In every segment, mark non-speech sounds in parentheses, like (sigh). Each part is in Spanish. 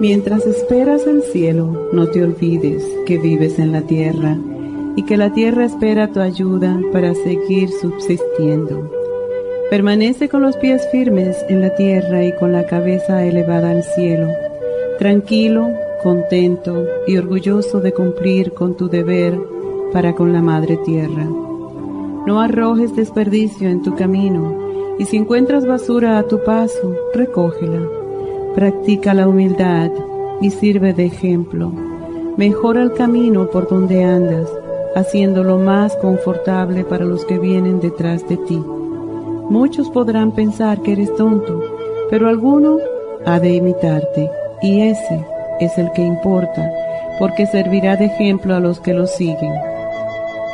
Mientras esperas el cielo, no te olvides que vives en la tierra y que la tierra espera tu ayuda para seguir subsistiendo. Permanece con los pies firmes en la tierra y con la cabeza elevada al cielo, tranquilo, contento y orgulloso de cumplir con tu deber para con la Madre Tierra. No arrojes desperdicio en tu camino y si encuentras basura a tu paso, recógela Practica la humildad y sirve de ejemplo. Mejora el camino por donde andas, haciéndolo más confortable para los que vienen detrás de ti. Muchos podrán pensar que eres tonto, pero alguno ha de imitarte, y ese es el que importa, porque servirá de ejemplo a los que lo siguen.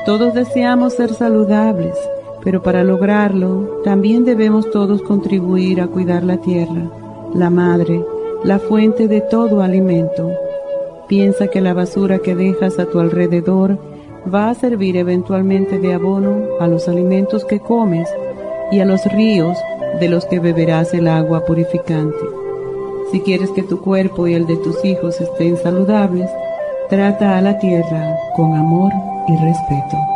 Todos deseamos ser saludables, pero para lograrlo también debemos todos contribuir a cuidar la tierra la madre, la fuente de todo alimento. Piensa que la basura que dejas a tu alrededor va a servir eventualmente de abono a los alimentos que comes y a los ríos de los que beberás el agua purificante. Si quieres que tu cuerpo y el de tus hijos estén saludables, trata a la tierra con amor y respeto.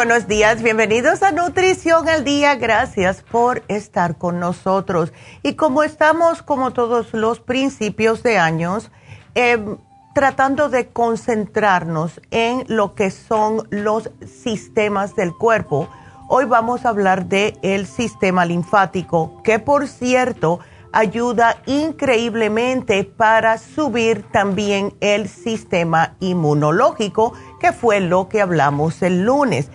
Buenos días, bienvenidos a Nutrición al Día, gracias por estar con nosotros. Y como estamos, como todos los principios de años, em, tratando de concentrarnos en lo que son los sistemas del cuerpo, hoy vamos a hablar de el sistema linfático, que por cierto ayuda increíblemente para subir también el sistema inmunológico, que fue lo que hablamos el lunes.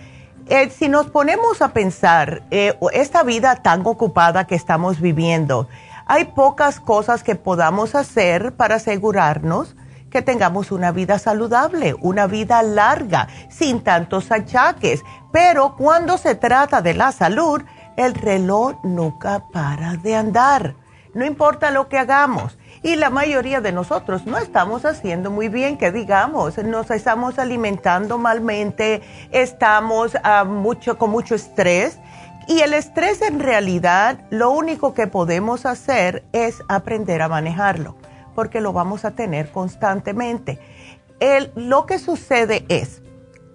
Eh, si nos ponemos a pensar, eh, esta vida tan ocupada que estamos viviendo, hay pocas cosas que podamos hacer para asegurarnos que tengamos una vida saludable, una vida larga, sin tantos achaques. Pero cuando se trata de la salud, el reloj nunca para de andar. No importa lo que hagamos. Y la mayoría de nosotros no estamos haciendo muy bien, que digamos, nos estamos alimentando malmente, estamos ah, mucho, con mucho estrés. Y el estrés en realidad lo único que podemos hacer es aprender a manejarlo, porque lo vamos a tener constantemente. lo que sucede es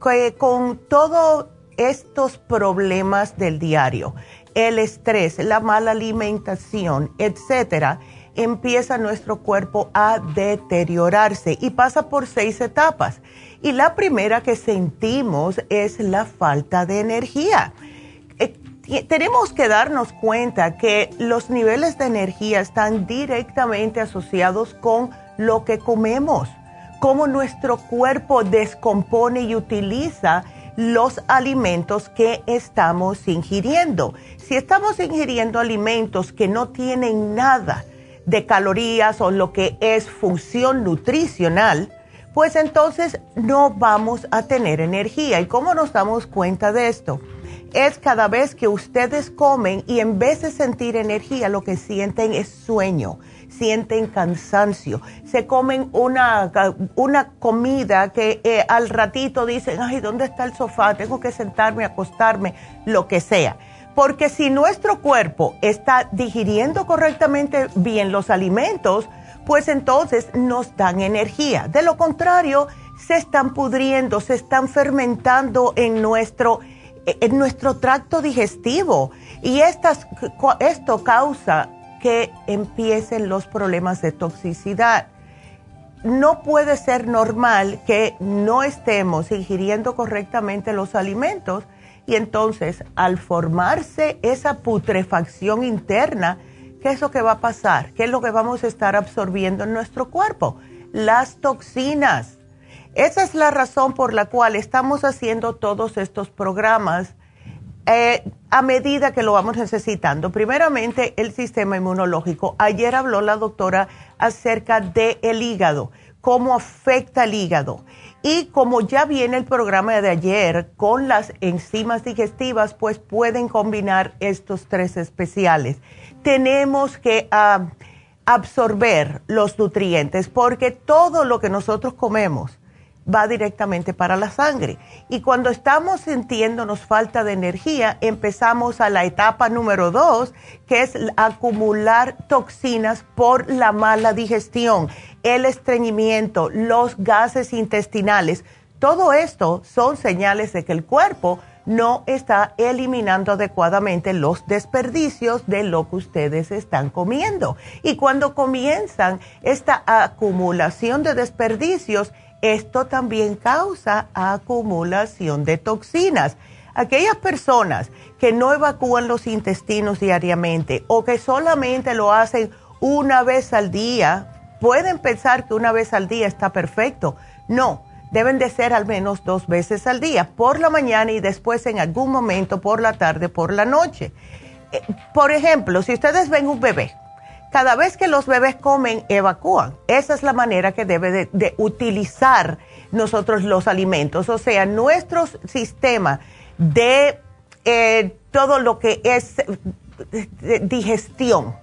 que con todos estos problemas del diario, el estrés, la mala alimentación, etcétera, empieza nuestro cuerpo a deteriorarse y pasa por seis etapas. Y la primera que sentimos es la falta de energía. Eh, tenemos que darnos cuenta que los niveles de energía están directamente asociados con lo que comemos, cómo nuestro cuerpo descompone y utiliza los alimentos que estamos ingiriendo. Si estamos ingiriendo alimentos que no tienen nada de calorías o lo que es función nutricional, pues entonces no vamos a tener energía. ¿Y cómo nos damos cuenta de esto? Es cada vez que ustedes comen y en vez de sentir energía, lo que sienten es sueño, sienten cansancio, se comen una, una comida que eh, al ratito dicen, ay, ¿dónde está el sofá? Tengo que sentarme, acostarme, lo que sea porque si nuestro cuerpo está digiriendo correctamente bien los alimentos, pues entonces nos dan energía. De lo contrario, se están pudriendo, se están fermentando en nuestro, en nuestro tracto digestivo. Y esto causa que empiecen los problemas de toxicidad. No puede ser normal que no estemos ingiriendo correctamente los alimentos y entonces, al formarse esa putrefacción interna, ¿qué es lo que va a pasar? ¿Qué es lo que vamos a estar absorbiendo en nuestro cuerpo? Las toxinas. Esa es la razón por la cual estamos haciendo todos estos programas eh, a medida que lo vamos necesitando. Primeramente, el sistema inmunológico. Ayer habló la doctora acerca del el hígado, cómo afecta el hígado. Y como ya viene el programa de ayer con las enzimas digestivas, pues pueden combinar estos tres especiales. Tenemos que ah, absorber los nutrientes porque todo lo que nosotros comemos va directamente para la sangre. Y cuando estamos sintiéndonos falta de energía, empezamos a la etapa número dos, que es acumular toxinas por la mala digestión el estreñimiento, los gases intestinales, todo esto son señales de que el cuerpo no está eliminando adecuadamente los desperdicios de lo que ustedes están comiendo. Y cuando comienzan esta acumulación de desperdicios, esto también causa acumulación de toxinas. Aquellas personas que no evacúan los intestinos diariamente o que solamente lo hacen una vez al día, pueden pensar que una vez al día está perfecto. No, deben de ser al menos dos veces al día, por la mañana y después en algún momento por la tarde, por la noche. Eh, por ejemplo, si ustedes ven un bebé, cada vez que los bebés comen, evacúan. Esa es la manera que debe de, utilizar nosotros los alimentos. O sea, nuestro sistema de eh, todo lo que es eh, digestión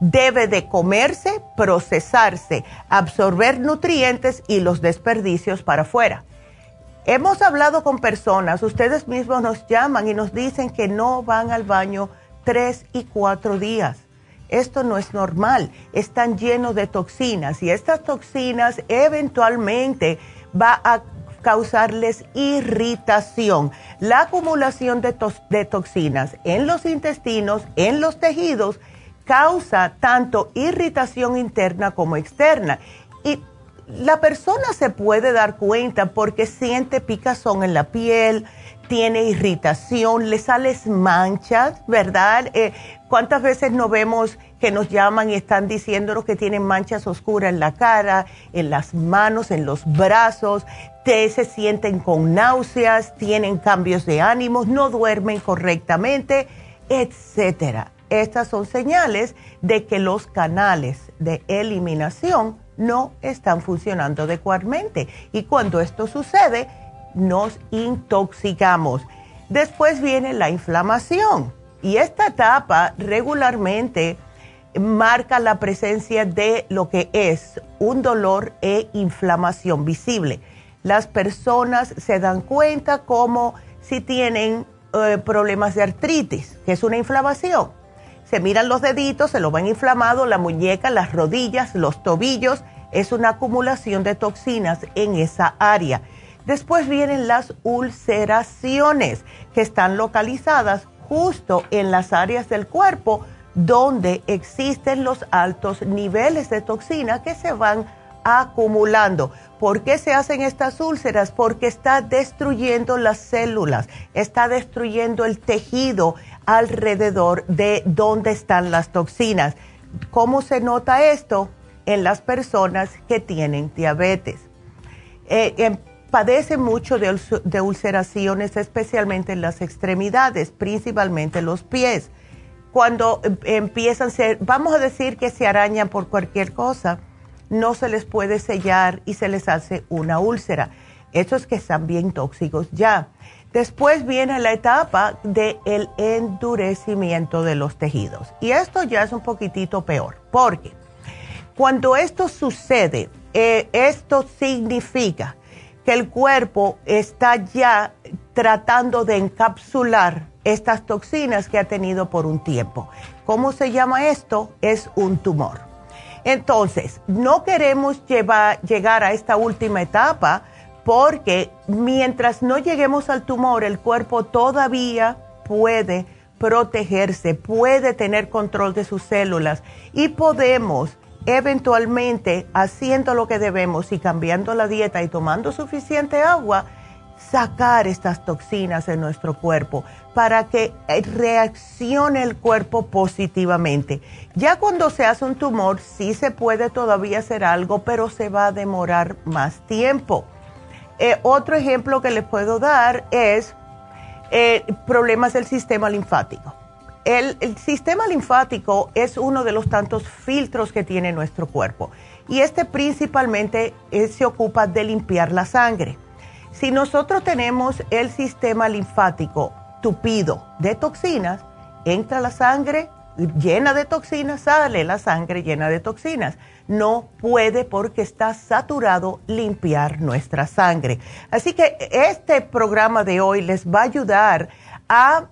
debe de comerse, procesarse, absorber nutrientes y los desperdicios para afuera. Hemos hablado con personas, ustedes mismos nos llaman y nos dicen que no van al baño tres y cuatro días. Esto no es normal, están llenos de toxinas y estas toxinas eventualmente va a causarles irritación. La acumulación de, de toxinas en los intestinos, en los tejidos, causa tanto irritación interna como externa. Y la persona se puede dar cuenta porque siente picazón en la piel, tiene irritación, le salen manchas, ¿verdad? Eh, ¿Cuántas veces no vemos que nos llaman y están diciéndonos que tienen manchas oscuras en la cara, en las manos, en los brazos, te, se sienten con náuseas, tienen cambios de ánimos, no duermen correctamente, etcétera? estas son señales de que los canales de eliminación no están funcionando adecuadamente. Y cuando esto sucede, nos intoxicamos. Después viene la inflamación. Y esta etapa regularmente marca la presencia de lo que es un dolor e inflamación visible. Las personas se dan cuenta como si tienen eh, problemas de artritis, que es una inflamación. Se miran los deditos, se lo ven inflamado, la muñeca, las rodillas, los tobillos. Es una acumulación de toxinas en esa área. Después vienen las ulceraciones, que están localizadas justo en las áreas del cuerpo donde existen los altos niveles de toxina que se van acumulando. ¿Por qué se hacen estas úlceras? Porque está destruyendo las células, está destruyendo el tejido alrededor de donde están las toxinas. ¿Cómo se nota esto? En las personas que tienen diabetes. Eh, em, padecen mucho de, ulceraciones, especialmente en las extremidades, principalmente los pies cuando em, empiezan a ser, vamos a decir que se arañan por cualquier cosa, no se les puede sellar y se les hace una úlcera. Estos que están bien tóxicos ya. Después viene la etapa del el endurecimiento de los tejidos. Y esto ya es un poquitito peor, porque cuando esto sucede, eh, esto significa que el cuerpo está ya tratando de encapsular estas toxinas que ha tenido por un tiempo. ¿Cómo se llama esto? Es un tumor. Entonces, no queremos llegar a esta última etapa porque mientras no lleguemos al tumor, el cuerpo todavía puede protegerse, puede tener control de sus células y podemos eventualmente, haciendo lo que debemos y cambiando la dieta y tomando suficiente agua, sacar estas toxinas en nuestro cuerpo para que eh, reaccione el cuerpo positivamente. Ya cuando se hace un tumor, sí se puede todavía hacer algo, pero se va a demorar más tiempo. Eh, otro ejemplo que les puedo dar es eh, problemas del sistema linfático. El, sistema linfático es uno de los tantos filtros que tiene nuestro cuerpo y este principalmente se ocupa de limpiar la sangre. Si nosotros tenemos el sistema linfático tupido de toxinas, entra la sangre llena de toxinas, sale la sangre llena de toxinas. No puede porque está saturado limpiar nuestra sangre. Así que este programa de hoy les va a ayudar a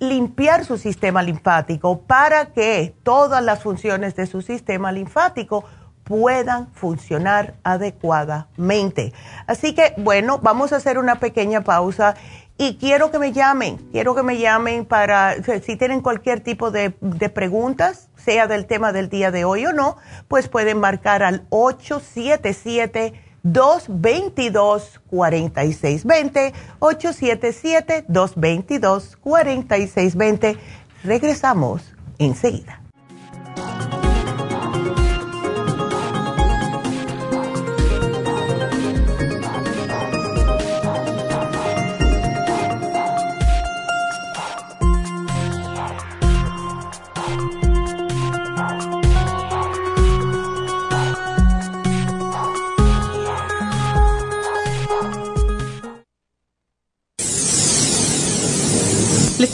limpiar su sistema linfático para que todas las funciones de su sistema linfático puedan funcionar adecuadamente. Así que, bueno, vamos a hacer una pequeña pausa y quiero que me llamen, quiero que me llamen para, si tienen cualquier tipo de, de preguntas, sea del tema del día de hoy o no, pues pueden marcar al 877. 222-4620, 877-222-4620. Regresamos enseguida.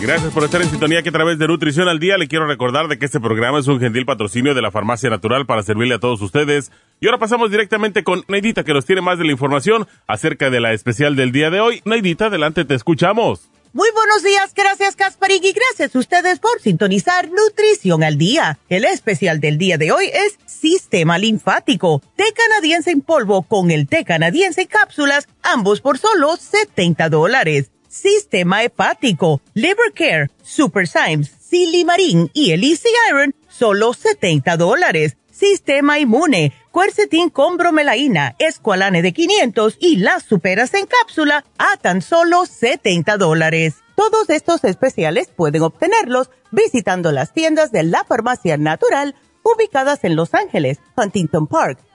Gracias por estar en sintonía que a través de Nutrición al Día le quiero recordar de que este programa es un gentil patrocinio de la Farmacia Natural para servirle a todos ustedes. Y ahora pasamos directamente con Neidita que nos tiene más de la información acerca de la especial del día de hoy. Neidita, adelante, te escuchamos. Muy buenos días, gracias Casparín y gracias a ustedes por sintonizar Nutrición al Día. El especial del día de hoy es Sistema Linfático, té canadiense en polvo con el té canadiense en cápsulas, ambos por solo 70 dólares. Sistema Hepático, Liver Care, Super Symes, Silimarín y el Easy Iron, solo 70 dólares. Sistema Inmune, Quercetin con bromelaína, Esqualane de 500 y las superas en cápsula a tan solo 70 dólares. Todos estos especiales pueden obtenerlos visitando las tiendas de la Farmacia Natural ubicadas en Los Ángeles, Huntington Park,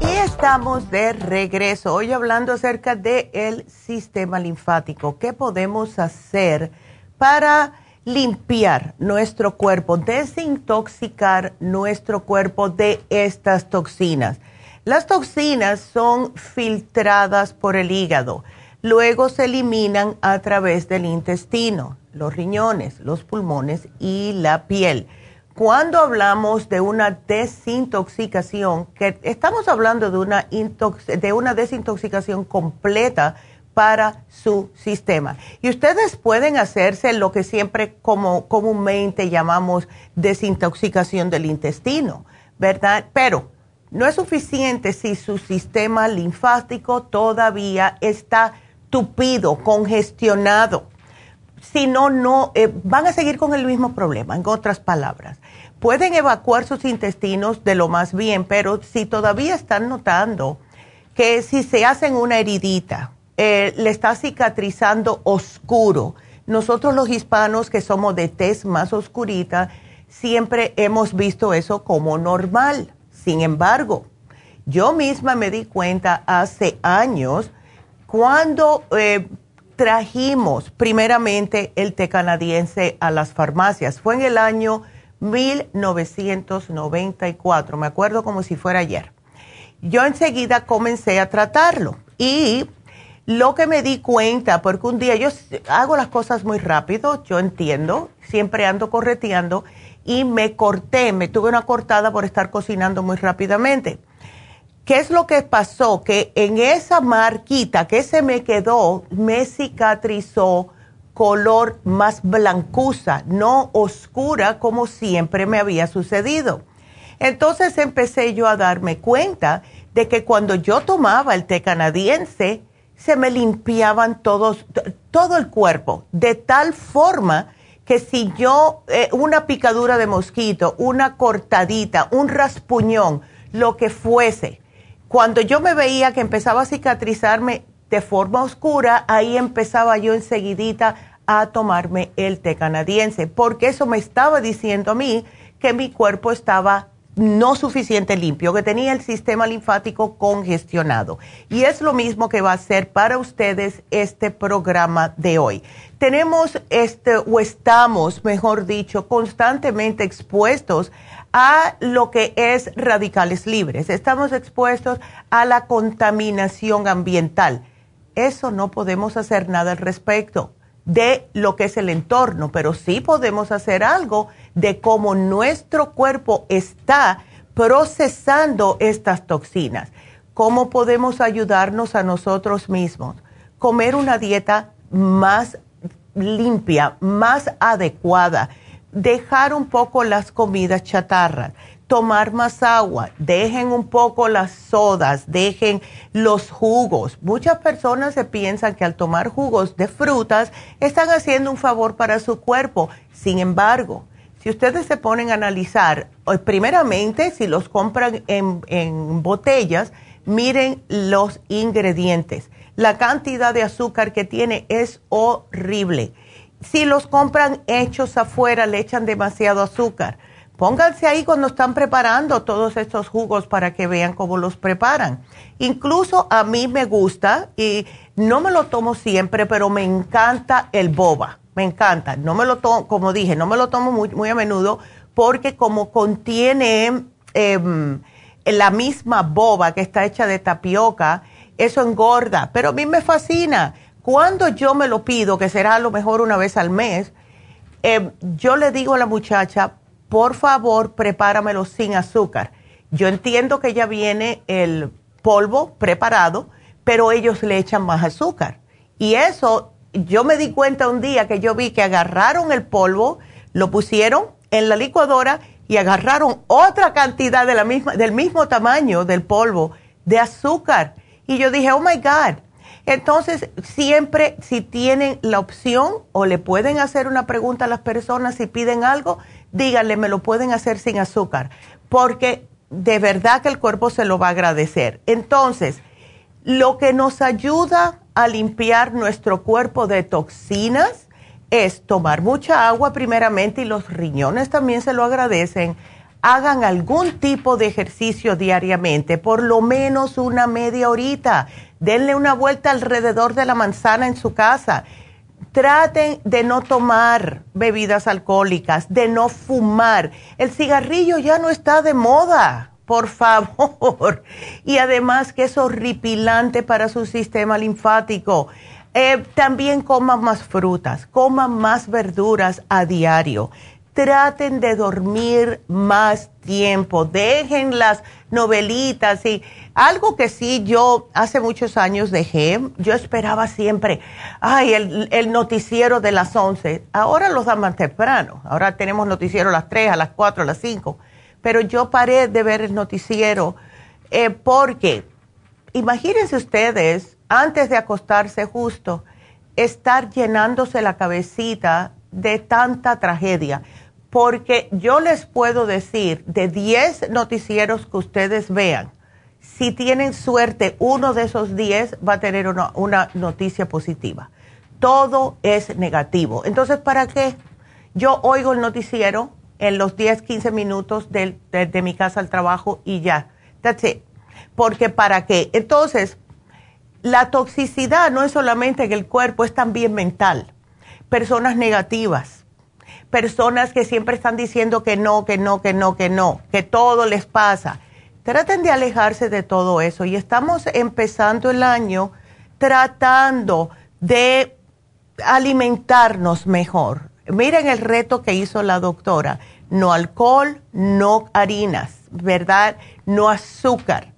Y estamos de regreso, hoy hablando acerca del el sistema linfático. ¿Qué podemos hacer para limpiar nuestro cuerpo, desintoxicar nuestro cuerpo de estas toxinas? Las toxinas son filtradas por el hígado luego se eliminan a través del intestino, los riñones, los pulmones y la piel. Cuando hablamos de una desintoxicación, que estamos hablando de una, de una desintoxicación completa para su sistema. Y ustedes pueden hacerse lo que siempre como comúnmente llamamos desintoxicación del intestino, ¿verdad? Pero no es suficiente si su sistema linfático todavía está tupido, congestionado. Si no, no, eh, van a seguir con el mismo problema, en otras palabras. Pueden evacuar sus intestinos de lo más bien, pero si todavía están notando que si se hacen una heridita, eh, le está cicatrizando oscuro. Nosotros los hispanos que somos de tez más oscurita, siempre hemos visto eso como normal. Sin embargo, yo misma me di cuenta hace años cuando eh, trajimos primeramente el té canadiense a las farmacias, fue en el año 1994, me acuerdo como si fuera ayer. Yo enseguida comencé a tratarlo y lo que me di cuenta, porque un día yo hago las cosas muy rápido, yo entiendo, siempre ando correteando y me corté, me tuve una cortada por estar cocinando muy rápidamente. ¿Qué es lo que pasó? Que en esa marquita que se me quedó, me cicatrizó color más blancuza, no oscura como siempre me había sucedido. Entonces empecé yo a darme cuenta de que cuando yo tomaba el té canadiense, se me limpiaban todos, todo el cuerpo, de tal forma que si yo, eh, una picadura de mosquito, una cortadita, un raspuñón, lo que fuese, cuando yo me veía que empezaba a cicatrizarme de forma oscura, ahí empezaba yo enseguidita a tomarme el té canadiense, porque eso me estaba diciendo a mí que mi cuerpo estaba no suficiente limpio, que tenía el sistema linfático congestionado. Y es lo mismo que va a ser para ustedes este programa de hoy. Tenemos este, o estamos, mejor dicho, constantemente expuestos a lo que es radicales libres. Estamos expuestos a la contaminación ambiental. Eso no podemos hacer nada al respecto de lo que es el entorno, pero sí podemos hacer algo de cómo nuestro cuerpo está procesando estas toxinas. ¿Cómo podemos ayudarnos a nosotros mismos? Comer una dieta más limpia, más adecuada dejar un poco las comidas chatarras, tomar más agua, dejen un poco las sodas, dejen los jugos. Muchas personas se piensan que al tomar jugos de frutas están haciendo un favor para su cuerpo. Sin embargo, si ustedes se ponen a analizar, eh, primeramente, si los compran en, en botellas, miren los ingredientes La cantidad de azúcar que tiene es horrible. Si los compran hechos afuera, le echan demasiado azúcar. Pónganse ahí cuando están preparando todos estos jugos para que vean cómo los preparan. Incluso a mí me gusta y no me lo tomo siempre, pero me encanta el boba. Me encanta. No me lo tomo, como dije, no me lo tomo muy, a menudo porque como contiene em, la misma boba que está hecha de tapioca, eso engorda. Pero a mí me fascina. Cuando yo me lo pido, que será a lo mejor una vez al mes, em, yo le digo a la muchacha, por favor, prepáramelo sin azúcar. Yo entiendo que ya viene el polvo preparado, pero ellos le echan más azúcar. Y eso, yo me di cuenta un día que yo vi que agarraron el polvo, lo pusieron en la licuadora y agarraron otra cantidad de la misma, del mismo tamaño del polvo de azúcar. Y yo dije, oh my God. Entonces, siempre si tienen la opción o le pueden hacer una pregunta a las personas si piden algo, díganle, me lo pueden hacer sin azúcar, porque de verdad que el cuerpo se lo va a agradecer. Entonces, lo que nos ayuda a limpiar nuestro cuerpo de toxinas es tomar mucha agua primeramente y los riñones también se lo agradecen. Hagan algún tipo de ejercicio diariamente, por lo menos una media horita. Denle una vuelta alrededor de la manzana en su casa traten de no tomar bebidas alcohólicas, de no fumar. El cigarrillo ya no está de moda, por favor. Y además que es horripilante para su sistema linfático. Eh, también coman más frutas, coman más verduras a diario traten de dormir más tiempo, dejen las novelitas y algo que sí yo hace muchos años dejé, yo esperaba siempre, ay, el, noticiero de las 11, ahora los dan más temprano, ahora tenemos noticiero a las 3, a las 4, a las 5, pero yo paré de ver el noticiero eh, porque, imagínense ustedes, antes de acostarse justo, estar llenándose la cabecita de tanta tragedia porque yo les puedo decir, de 10 noticieros que ustedes vean, si tienen suerte, uno de esos 10 va a tener una, noticia positiva. Todo es negativo. Entonces, ¿para qué? Yo oigo el noticiero en los 10, 15 minutos de, de mi casa al trabajo y ya. That's it. Porque ¿para qué? Entonces, la toxicidad no es solamente en el cuerpo, es también mental. Personas negativas, personas que siempre están diciendo que no, que no, que no, que no, que todo les pasa. Traten de alejarse de todo eso y estamos empezando el año tratando de alimentarnos mejor. Miren el reto que hizo la doctora. No alcohol, no harinas, ¿verdad? No azúcar.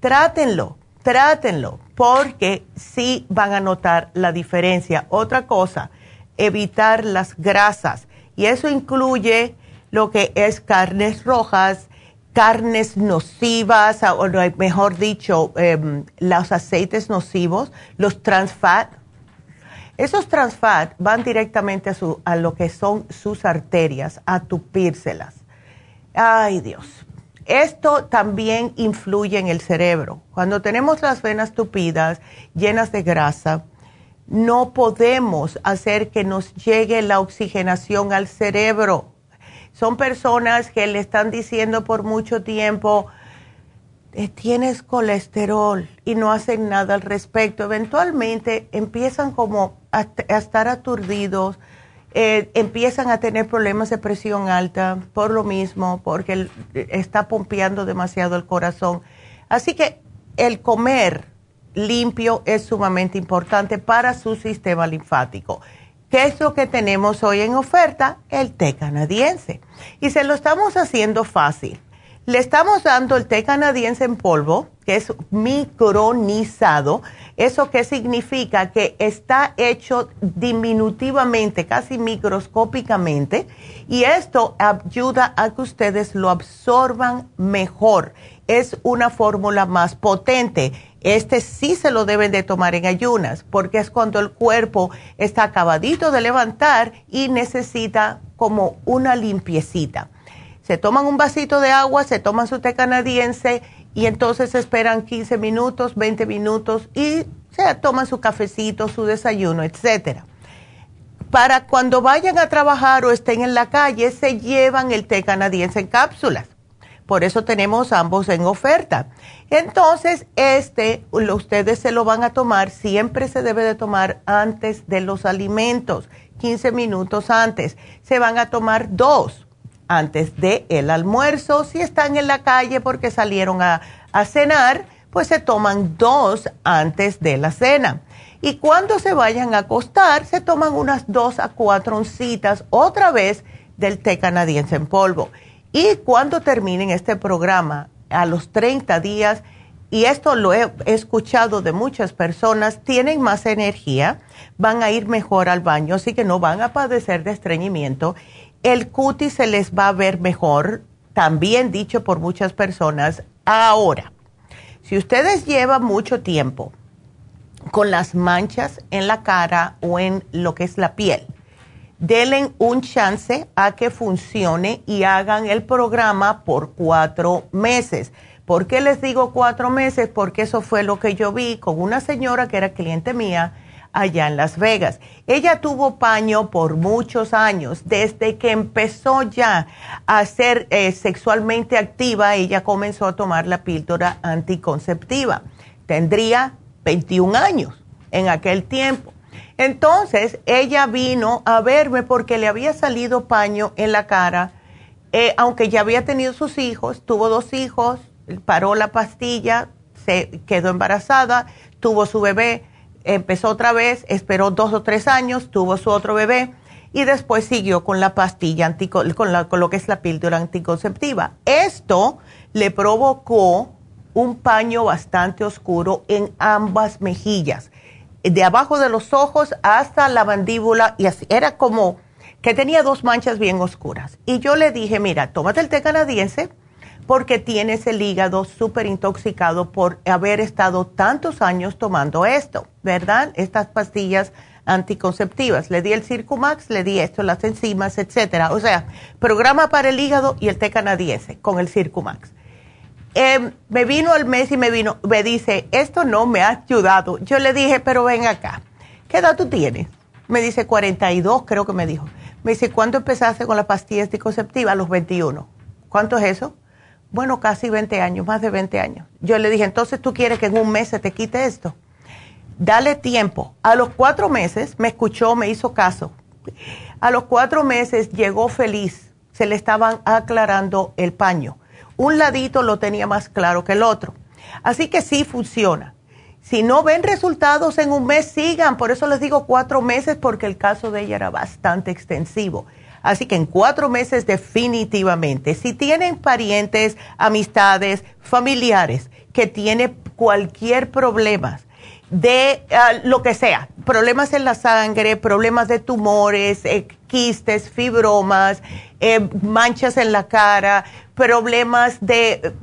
Trátenlo, trátenlo, porque sí van a notar la diferencia. Otra cosa, evitar las grasas y eso incluye lo que es carnes rojas, carnes nocivas, o mejor dicho, em, los aceites nocivos, los trans fat. Esos trans fat van directamente a, su, a lo que son sus arterias, a tupírselas. Ay Dios. Esto también influye en el cerebro. Cuando tenemos las venas tupidas, llenas de grasa, no podemos hacer que nos llegue la oxigenación al cerebro. Son personas que le están diciendo por mucho tiempo, eh, tienes colesterol y no hacen nada al respecto. Eventualmente empiezan como a, estar aturdidos, eh, empiezan a tener problemas de presión alta por lo mismo, porque está pompeando demasiado el corazón. Así que el comer limpio es sumamente importante para su sistema linfático. ¿Qué es lo que tenemos hoy en oferta? El té canadiense. Y se lo estamos haciendo fácil. Le estamos dando el té canadiense en polvo, que es micronizado. ¿Eso qué significa? Que está hecho diminutivamente, casi microscópicamente, y esto ayuda a que ustedes lo absorban mejor. Es una fórmula más potente este sí se lo deben de tomar en ayunas, porque es cuando el cuerpo está acabadito de levantar y necesita como una limpiecita. Se toman un vasito de agua, se toman su té canadiense y entonces esperan 15 minutos, 20 minutos y O sea, toman su cafecito, su desayuno, etcétera. Para cuando vayan a trabajar o estén en la calle, se llevan el té canadiense en cápsulas. Por eso tenemos ambos en oferta. Entonces, este, ustedes se lo van a tomar, siempre se debe de tomar antes de los alimentos, 15 minutos antes. Se van a tomar dos antes del el almuerzo. Si están en la calle porque salieron a cenar, pues se toman dos antes de la cena. Y cuando se vayan a acostar, se toman unas dos a cuatro oncitas otra vez del té canadiense en polvo. Y cuando terminen este programa, a los 30 días, y esto lo he escuchado de muchas personas, tienen más energía, van a ir mejor al baño, así que no van a padecer de estreñimiento. El cutis se les va a ver mejor, también dicho por muchas personas. Ahora, si ustedes llevan mucho tiempo con las manchas en la cara o en lo que es la piel, denle un chance a que funcione y hagan el programa por cuatro meses. ¿Por qué les digo cuatro meses? Porque eso fue lo que yo vi con una señora que era cliente mía allá en Las Vegas. Ella tuvo paño por muchos años. Desde que empezó ya a ser eh, sexualmente activa, ella comenzó a tomar la píldora anticonceptiva. Tendría 21 años en aquel tiempo. Entonces, ella vino a verme porque le había salido paño en la cara, eh, aunque ya había tenido sus hijos, tuvo dos hijos, paró la pastilla, se quedó embarazada, tuvo su bebé, empezó otra vez, esperó dos o tres años, tuvo su otro bebé y después siguió con la pastilla, con, con lo que es la píldora anticonceptiva. Esto le provocó un paño bastante oscuro en ambas mejillas de abajo de los ojos hasta la mandíbula y así. Era como que tenía dos manchas bien oscuras. Y yo le dije, mira, tómate el té canadiense porque tienes el hígado súper intoxicado por haber estado tantos años tomando esto, ¿verdad? Estas pastillas anticonceptivas. Le di el Circumax, le di esto, las enzimas, etcétera. O sea, programa para el hígado y el té canadiense con el Circumax. Em, me vino al mes y me vino, me dice, esto no me ha ayudado. Yo le dije, pero ven acá, ¿qué edad tú tienes? Me dice 42, creo que me dijo. Me dice, ¿cuándo empezaste con la pastilla anticonceptiva? A los 21. ¿Cuánto es eso? Bueno, casi 20 años, más de 20 años. Yo le dije, entonces tú quieres que en un mes se te quite esto. Dale tiempo. A los cuatro meses me escuchó, me hizo caso. A los cuatro meses llegó feliz. Se le estaban aclarando el paño un ladito lo tenía más claro que el otro. Así que sí funciona. Si no ven resultados en un mes, sigan. Por eso les digo cuatro meses, porque el caso de ella era bastante extensivo. Así que en cuatro meses definitivamente. Si tienen parientes, amistades, familiares que tienen cualquier problema de ah, lo que sea, problemas en la sangre, problemas de tumores, eh, quistes, fibromas, eh, manchas en la cara, problemas de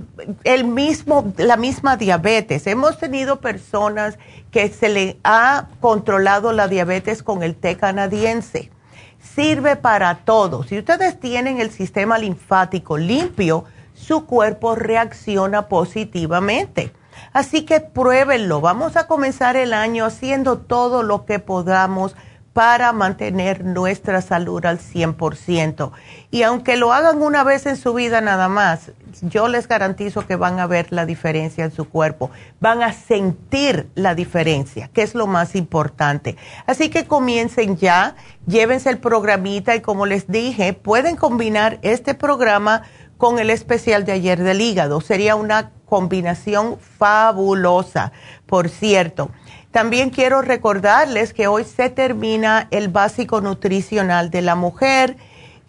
el mismo, la misma diabetes. Hemos tenido personas que se le ha controlado la diabetes con el té canadiense. Sirve para todo. Si ustedes tienen el sistema linfático limpio, su cuerpo reacciona positivamente. Así que pruébenlo. Vamos a comenzar el año haciendo todo lo que podamos para mantener nuestra salud al 100%. Y aunque lo hagan una vez en su vida nada más, yo les garantizo que van a ver la diferencia en su cuerpo, van a sentir la diferencia, que es lo más importante. Así que comiencen ya, llévense el programita y como les dije, pueden combinar este programa con el especial de ayer del hígado. Sería una combinación fabulosa, por cierto. También quiero recordarles que hoy se termina el básico nutricional de la mujer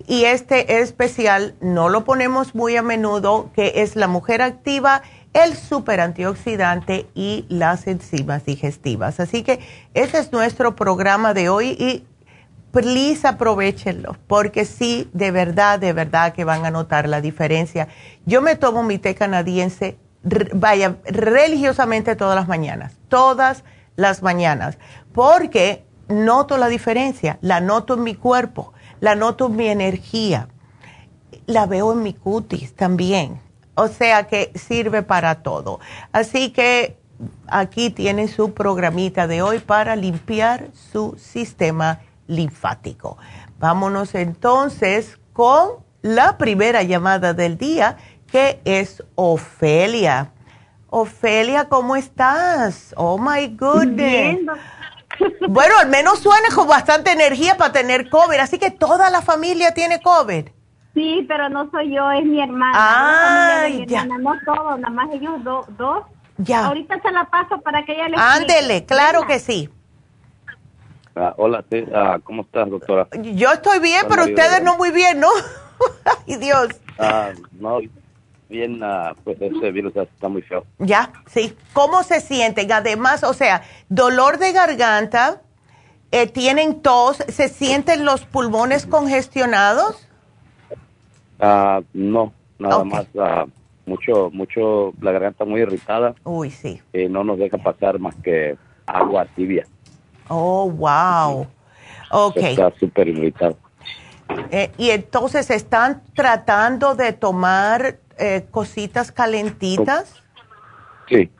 y este especial no lo ponemos muy a menudo, que es la mujer activa, el super antioxidante y las enzimas digestivas. Así que ese es nuestro programa de hoy y please aprovechenlo, porque sí, de verdad, de verdad que van a notar la diferencia. Yo me tomo mi té canadiense, vaya, religiosamente todas las mañanas, todas las mañanas, porque noto la diferencia, la noto en mi cuerpo, la noto en mi energía, la veo en mi cutis también. O sea que sirve para todo. Así que aquí tiene su programita de hoy para limpiar su sistema linfático. Vámonos entonces con la primera llamada del día, que es Ofelia. Ofelia, ¿cómo estás? Oh my goodness. Bueno, al menos suena con bastante energía para tener COVID, así que toda la familia tiene COVID. Sí, pero no soy yo, es mi hermana. Ah, ya. no todos, nada más ellos dos. Ya. Ahorita se la paso para que ella le Ándele, claro que sí. Ah, hola, ah, ¿cómo estás, doctora? Yo estoy bien, pero ustedes no muy bien, ¿no? (laughs) Ay, Dios. Ah, no, bien, ah, pues ese virus está muy feo. Ya, sí. ¿Cómo se sienten? Además, o sea, dolor de garganta, eh, tienen tos, ¿se sienten los pulmones congestionados? Ah, no, nada más, ah, mucho, mucho, la garganta muy irritada. Uy, sí. Eh, no nos deja pasar más que agua tibia. Oh, wow. Ok. Está súper irritado. Eh, y entonces están tratando de tomar eh, cositas calentitas. Sí.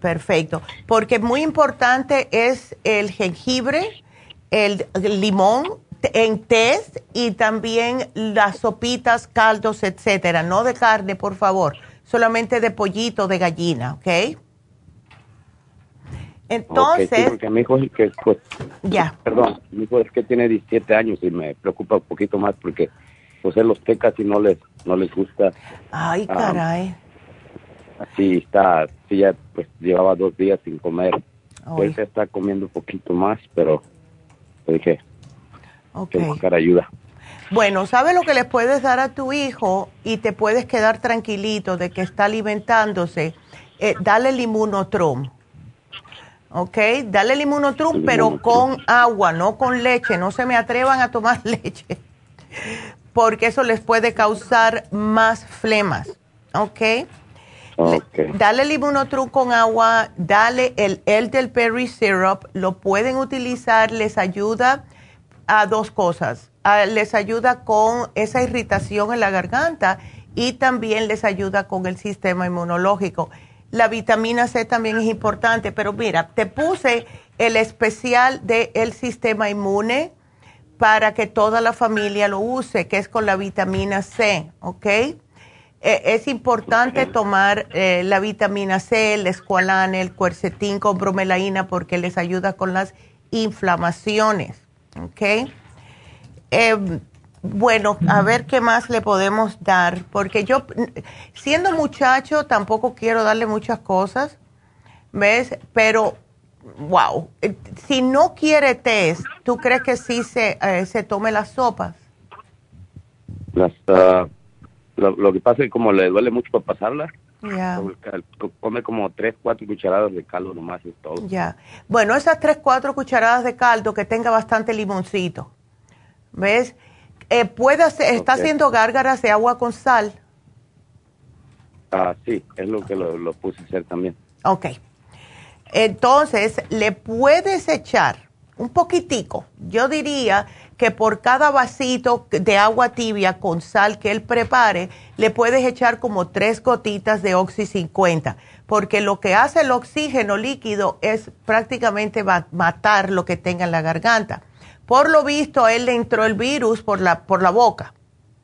Perfecto. Porque muy importante es el jengibre, el, limón en té y también las sopitas, caldos, etcétera. No de carne, por favor. Solamente de pollito, de gallina, ¿ok? Entonces. porque mi hijo es que, pues, ya. Perdón, mi hijo es que tiene 17 años y me preocupa un poquito más porque, pues, él los tecas y no les, no les gusta. Ay, ah, caray. así está, sí, ya, pues, llevaba dos días sin comer. Pues se está comiendo un poquito más, pero le dije, okay. que buscar ayuda. Bueno, ¿sabes lo que le puedes dar a tu hijo y te puedes quedar tranquilito de que está alimentándose? Eh, dale el inmunotrum ¿ok? Dale el inmunotrum, pero con agua, no con leche. No se me atrevan a tomar (laughs) leche, porque eso les puede causar más flemas, ¿ok? okay. dale el inmunotrum con agua, dale el elderberry syrup, lo pueden utilizar, les ayuda a dos cosas. les ayuda con esa irritación en la garganta y también les ayuda con el sistema inmunológico la vitamina C también es importante, pero mira, te puse el especial del sistema inmune para que toda la familia lo use, que es con la vitamina C, ¿ok? E, es importante tomar eh, la vitamina C, el escualane, el cuercetín con bromelaína porque les ayuda con las inflamaciones, ¿ok? Em, bueno, a ver qué más le podemos dar, porque yo, siendo muchacho, tampoco quiero darle muchas cosas, ¿ves? Pero, wow, eh, si no quiere test, ¿tú crees que sí se, eh, se tome las sopas? Las, ah, lo, que pasa es que como le duele mucho para pasarla, come como tres, cuatro cucharadas de caldo nomás, es todo. Ya, bueno, esas tres, cuatro cucharadas de caldo que tenga bastante limoncito, ¿ves? Eh, ¿puede ¿Está haciendo gárgaras de agua con sal? Ah, sí, es lo que lo, puse a hacer también. Ok. Entonces, le puedes echar un poquitico. Yo diría que por cada vasito de agua tibia con sal que él prepare, le puedes echar como tres gotitas de Oxy 50, porque lo que hace el oxígeno líquido es prácticamente matar lo que tenga en la garganta. Por lo visto, a él le entró el virus por la, por la boca.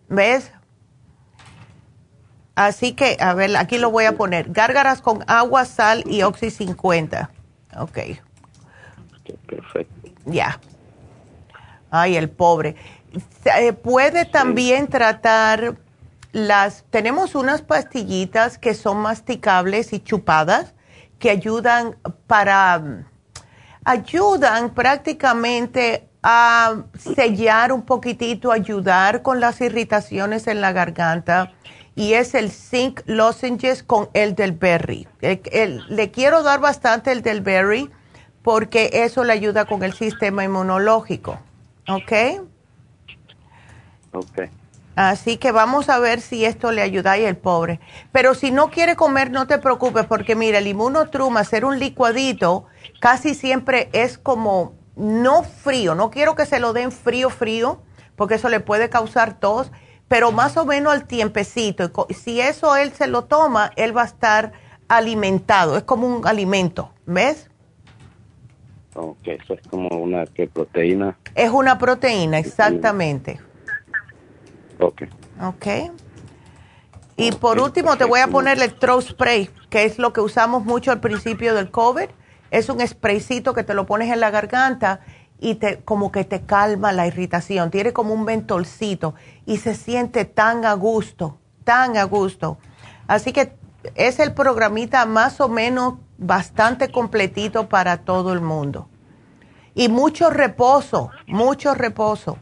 ¿Ves? Así que, a ver, aquí lo voy a poner. Gárgaras con agua, sal y Oxy 50. Ok. Perfecto. Ya. Ay, el pobre. Eh, puede también tratar las... Tenemos unas pastillitas que son masticables y chupadas que ayudan para... Ayudan prácticamente a sellar un poquitito, ayudar con las irritaciones en la garganta y es el zinc lozenges con el del berry. le quiero dar bastante el del berry porque eso le ayuda con el sistema inmunológico. ¿Ok? Ok. Así que vamos a ver si esto le ayuda y el pobre. Pero si no quiere comer, no te preocupes porque mira, el inmunotrum, hacer un licuadito, casi siempre es como no frío, no quiero que se lo den frío, frío, porque eso le puede causar tos, pero más o menos al tiempecito. Si eso él se lo toma, él va a estar alimentado, es como un alimento, ¿ves? Ok, eso es como una ¿qué, proteína. Es una proteína, exactamente. Ok. Ok. Y por último te voy a poner el spray, que es lo que usamos mucho al principio del COVID. Es un spraycito que te lo pones en la garganta y te como que te calma la irritación. Tiene como un mentolcito y se siente tan a gusto, tan a gusto. Así que es el programita más o menos bastante completito para todo el mundo. Y mucho reposo, mucho reposo.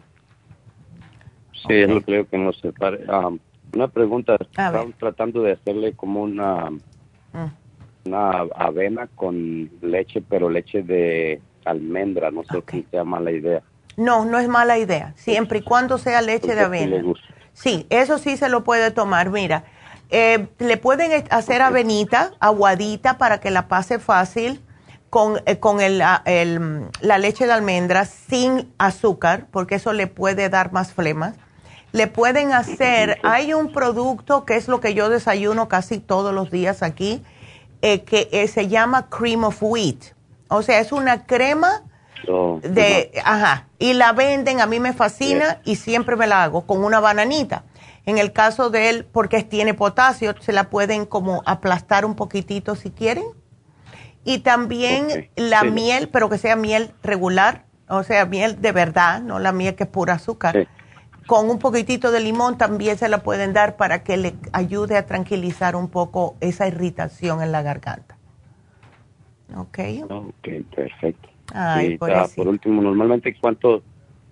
Sí, es lo que creo que nos separe. Ah, una pregunta, estamos tratando de hacerle como una, mm. una avena con leche, pero leche de almendra, no sé si sea mala idea. No, no es mala idea, siempre y cuando sea leche de avena. Sí, eso sí se lo puede tomar. Mira, eh, le pueden hacer avenita, aguadita, para que la pase fácil con, eh, con ah, el, la leche de almendra sin azúcar, porque eso le puede dar más flemas. Le pueden hacer, hay un producto que es lo que yo desayuno casi todos los días aquí, eh, que se llama Cream of Wheat. O sea, es una crema oh, de, ajá, y la venden, a mí me fascina y siempre me la hago con una bananita. En el caso de él, porque tiene potasio, se la pueden como aplastar un poquitito si quieren. Y también la miel, pero que sea miel regular, o sea, miel de verdad, no la miel que es pura azúcar. Con un poquitito de limón también se la pueden dar para que le ayude a tranquilizar un poco esa irritación en la garganta. Ok. Ok, perfecto. Ay, por último, normalmente, ¿cuánto,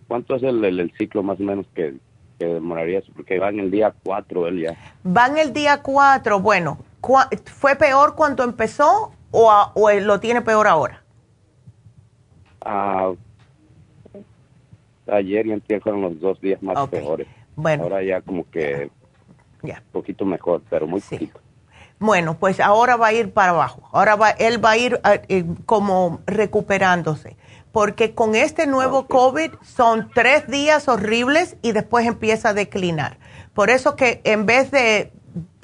cuánto es el ciclo más o menos que, que demoraría eso, porque va en el día 4 él ya. Va en el día 4, bueno, ¿fue peor cuando empezó o, o lo tiene peor ahora? Ah, ayer y antes fueron los dos días más peores. Bueno. Ahora ya como que ya. un poquito mejor, pero muy poquito. Bueno, pues ahora va a ir para abajo. Ahora va, él va a ir eh, eh, como recuperándose porque con este nuevo COVID son tres días horribles y después empieza a declinar. Por eso que en vez de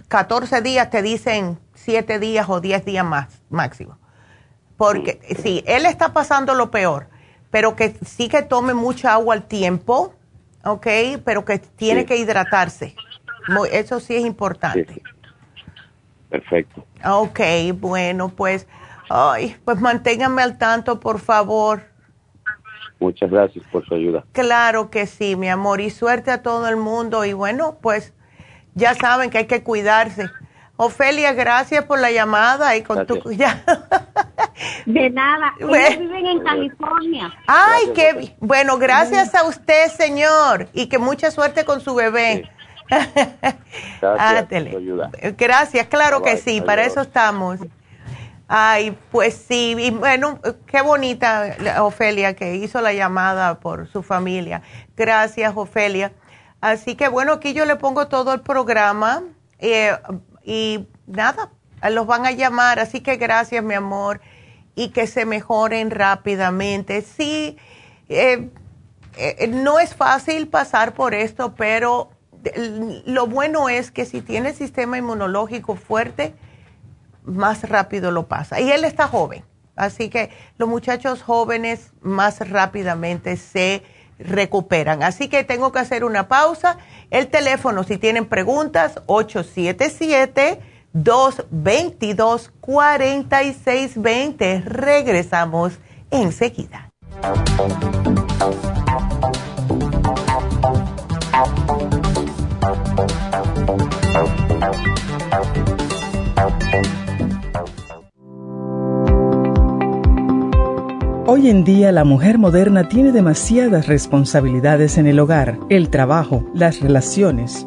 14 días te dicen 7 días o 10 días más máximo. Porque sí, él está pasando lo peor, pero que sí que tome mucha agua al tiempo, ¿ok? Pero que tiene que hidratarse. Eso sí es importante. Perfecto. Ok, bueno, pues, ay, pues manténganme al tanto, por favor. Muchas gracias por su ayuda. Claro que sí, mi amor, y suerte a todo el mundo. Y bueno, pues ya saben que hay que cuidarse. Ofelia, gracias por la llamada y con tu... Ya. (laughs) De nada, ellos viven en California. Ay, qué bueno, gracias a usted, señor, y que mucha suerte con su bebé. (laughs) Gracias, gracias claro que sí, para eso estamos. Ay, pues sí, y bueno, qué bonita Ofelia que hizo la llamada por su familia. Gracias, Ofelia. Así que bueno, aquí yo le pongo todo el programa eh, y nada, los van a llamar, así que gracias, mi amor, y que se mejoren rápidamente. Sí, eh, eh, no es fácil pasar por esto, pero lo bueno es que si tiene sistema inmunológico fuerte, más rápido lo pasa. Y él está joven, así que los muchachos jóvenes más rápidamente se recuperan. Así que tengo que hacer una pausa. El teléfono, si tienen preguntas, 877-222-4620. Regresamos enseguida. Hoy en día la mujer moderna tiene demasiadas responsabilidades en el hogar, el trabajo, las relaciones,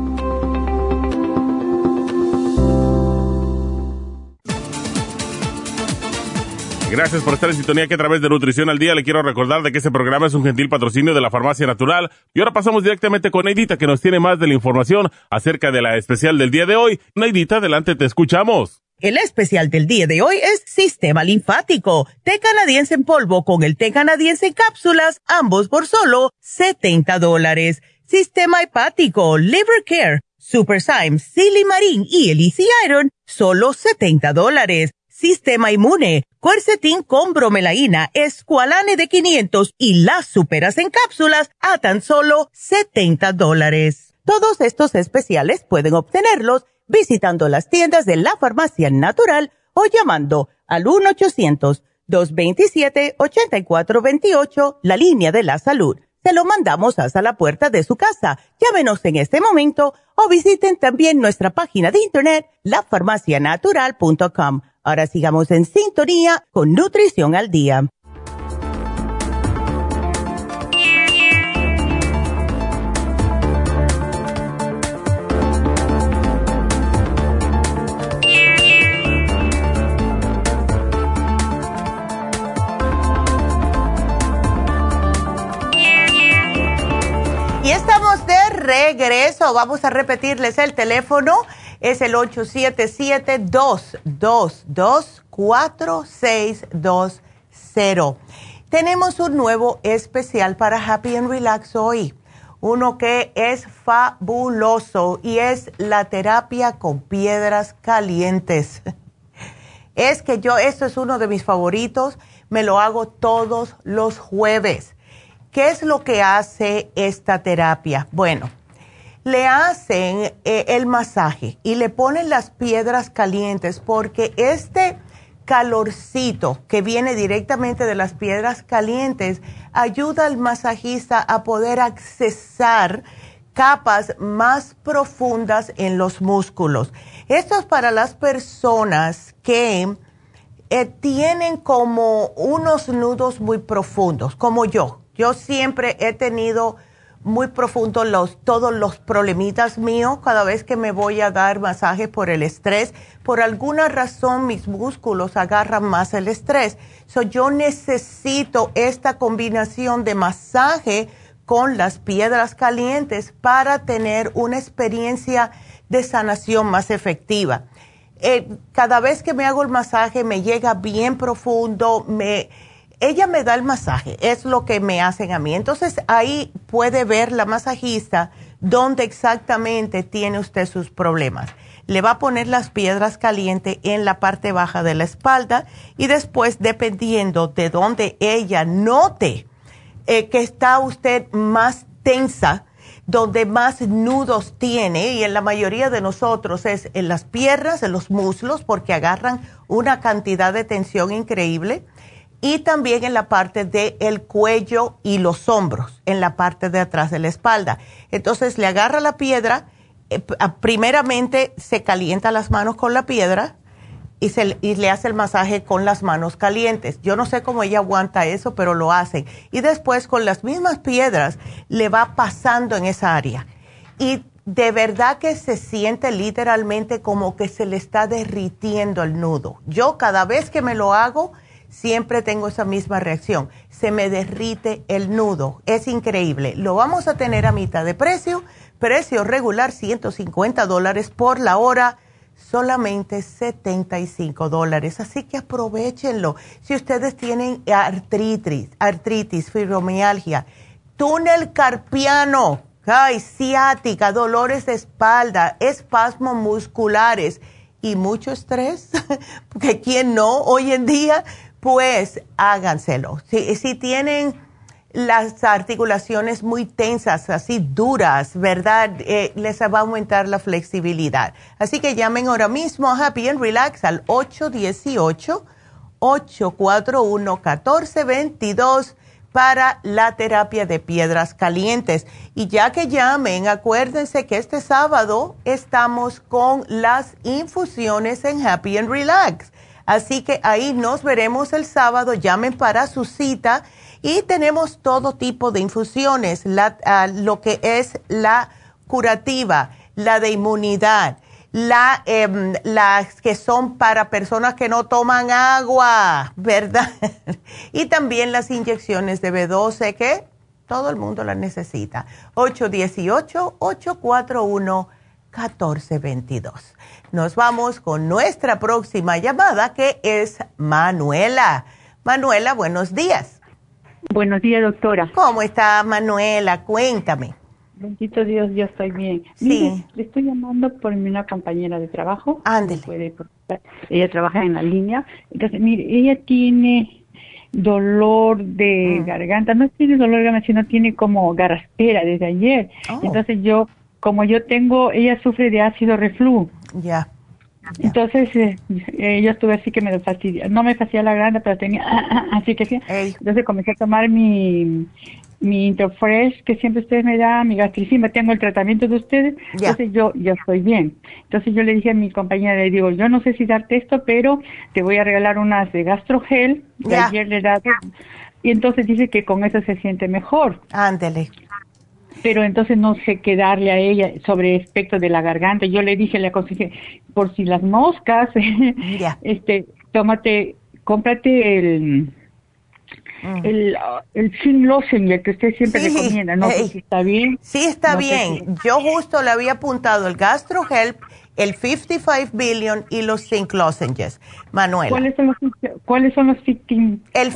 Gracias por estar en sintonía que a través de Nutrición al Día le quiero recordar de que este programa es un gentil patrocinio de la Farmacia Natural. Y ahora pasamos directamente con Neidita que nos tiene más de la información acerca de la especial del día de hoy. Neidita, adelante, te escuchamos. El especial del día de hoy es Sistema Linfático, té canadiense en polvo con el té canadiense en cápsulas, ambos por solo 70 dólares. Sistema hepático, Liver Care, Super Syme, Silimarín y el Easy Iron, solo 70 dólares. Sistema inmune, Quercetin con bromelaína, Esqualane de 500 y las superas en cápsulas a tan solo 70 dólares. Todos estos especiales pueden obtenerlos visitando las tiendas de la farmacia natural o llamando al 1-800-227-8428, la línea de la salud. Se lo mandamos hasta la puerta de su casa. Llámenos en este momento o visiten también nuestra página de internet, lafarmacianatural.com Ahora sigamos en sintonía con Nutrición al Día. Y estamos de regreso. Vamos a repetirles el teléfono es el 877-222-4620. Tenemos un nuevo especial para Happy and Relax hoy, uno que es fabuloso y es la terapia con piedras calientes. (laughs) Es que yo, esto es uno de mis favoritos, me lo hago todos los jueves. ¿Qué es lo que hace esta terapia? Bueno, le hacen eh, el masaje y le ponen las piedras calientes porque este calorcito que viene directamente de las piedras calientes ayuda al masajista a poder accesar capas más profundas en los músculos. Esto es para las personas que eh, tienen como unos nudos muy profundos, como yo. Yo siempre he tenido muy profundo los, todos los problemitas míos cada vez que me voy a dar masaje por el estrés. Por alguna razón mis músculos agarran más el estrés. So, yo necesito esta combinación de masaje con las piedras calientes para tener una experiencia de sanación más efectiva. Eh, cada vez que me hago el masaje me llega bien profundo, me ella me da el masaje, es lo que me hacen a mí. Entonces ahí puede ver la masajista dónde exactamente tiene usted sus problemas. Le va a poner las piedras calientes en la parte baja de la espalda y después, dependiendo de dónde ella note eh, que está usted más tensa, donde más nudos tiene, y en la mayoría de nosotros es en las piernas, en los muslos, porque agarran una cantidad de tensión increíble y también en la parte del cuello y los hombros, en la parte de atrás de la espalda. Entonces le agarra la piedra, eh, primeramente se calienta las manos con la piedra y, se, y le hace el masaje con las manos calientes. Yo no sé cómo ella aguanta eso, pero lo hace. Y después con las mismas piedras le va pasando en esa área. Y de verdad que se siente literalmente como que se le está derritiendo el nudo. Yo cada vez que me lo hago, siempre tengo esa misma reacción. Se me derrite el nudo. Es increíble. Lo vamos a tener a mitad de precio. Precio regular 150 dólares por la hora. Solamente 75 dólares. Así que aprovechenlo. Si ustedes tienen artritis, artritis, fibromialgia, túnel carpiano, ciática, dolores de espalda, espasmos musculares y mucho estrés, (laughs) no hoy en día, pues háganselo. Si, tienen las articulaciones muy tensas, así duras, ¿verdad? Eh, les va a aumentar la flexibilidad. Así que llamen ahora mismo a Happy and Relax al 818-841-1422 para la terapia de piedras calientes. Y ya que llamen, acuérdense que este sábado estamos con las infusiones en Happy and Relax. Así que ahí nos veremos el sábado, llamen para su cita y tenemos todo tipo de infusiones, ah, lo que es la curativa, la de inmunidad, la, em, las que son para personas que no toman agua, ¿verdad? (laughs) y también las inyecciones de B12 que todo el mundo las necesita. 818-841-1422. Nos vamos con nuestra próxima llamada que es Manuela. Manuela, buenos días. Buenos días, doctora. ¿Cómo está Manuela? Cuéntame. Bendito Dios, yo estoy bien. Sí. le estoy llamando por una compañera de trabajo. Ándele. ella trabaja en la línea. Entonces, mire, ella tiene dolor de mm. garganta. No tiene dolor de garganta, sino tiene como garraspera desde ayer. Oh. Entonces yo, como yo tengo, ella sufre de ácido reflujo. Ya. Entonces, eh, eh, yo estuve así que me fastidia, no me hacía la grande, pero tenía, (laughs) así que sí. Entonces comencé a tomar mi, mi Interfresh que siempre ustedes me dan, mi gastricima, tengo el tratamiento de ustedes, entonces yo ya estoy bien. Entonces yo le dije a mi compañera, le digo, yo no sé si darte esto, pero te voy a regalar unas de gastrogel, que ayer le he dado, y entonces dice que con eso se siente mejor. Ándele pero entonces no sé qué darle a ella sobre el aspecto de la garganta. Yo le dije, le aconsejé, por si las moscas, (laughs) este, tómate, cómprate el, mm. el, el Sin el que usted siempre recomienda, no sé si está bien. Sí está bien. Yo justo le había apuntado el Gastro Help, el 55 Billion y los Zinc Lozenges. Manuel. ¿Cuáles son los, cuáles son los El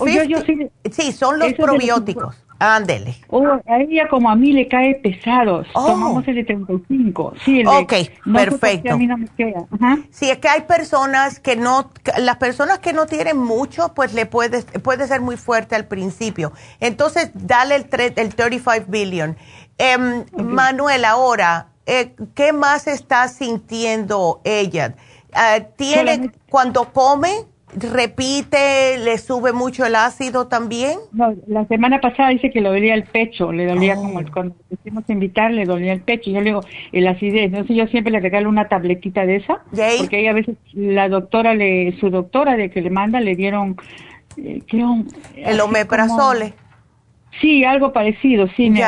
sí, son los probióticos. Ándele. Oh, a ella como a mí le cae pesado. Oh. Tomamos el de 35. Sí, el ok, perfecto. A mí no me queda. Sí, es que hay personas que no, las personas que no tienen mucho, pues le puede, puede ser muy fuerte al principio. Entonces, dale el, el 35 billion. Eh, Manuel, ahora, eh, ¿qué más está sintiendo ella? Eh, ¿Tiene, cuando come, repite, le sube mucho el ácido también? No, la semana pasada dice que le dolía el pecho, le dolía como oh. cuando quisimos invitar, le dolía el pecho. Yo le digo, el acidez. Entonces yo siempre le regalo una tabletita de esa, porque ella a veces la doctora, le, su doctora de que le manda, le dieron, eh, el omeprazole. Sí, algo parecido, sí, me,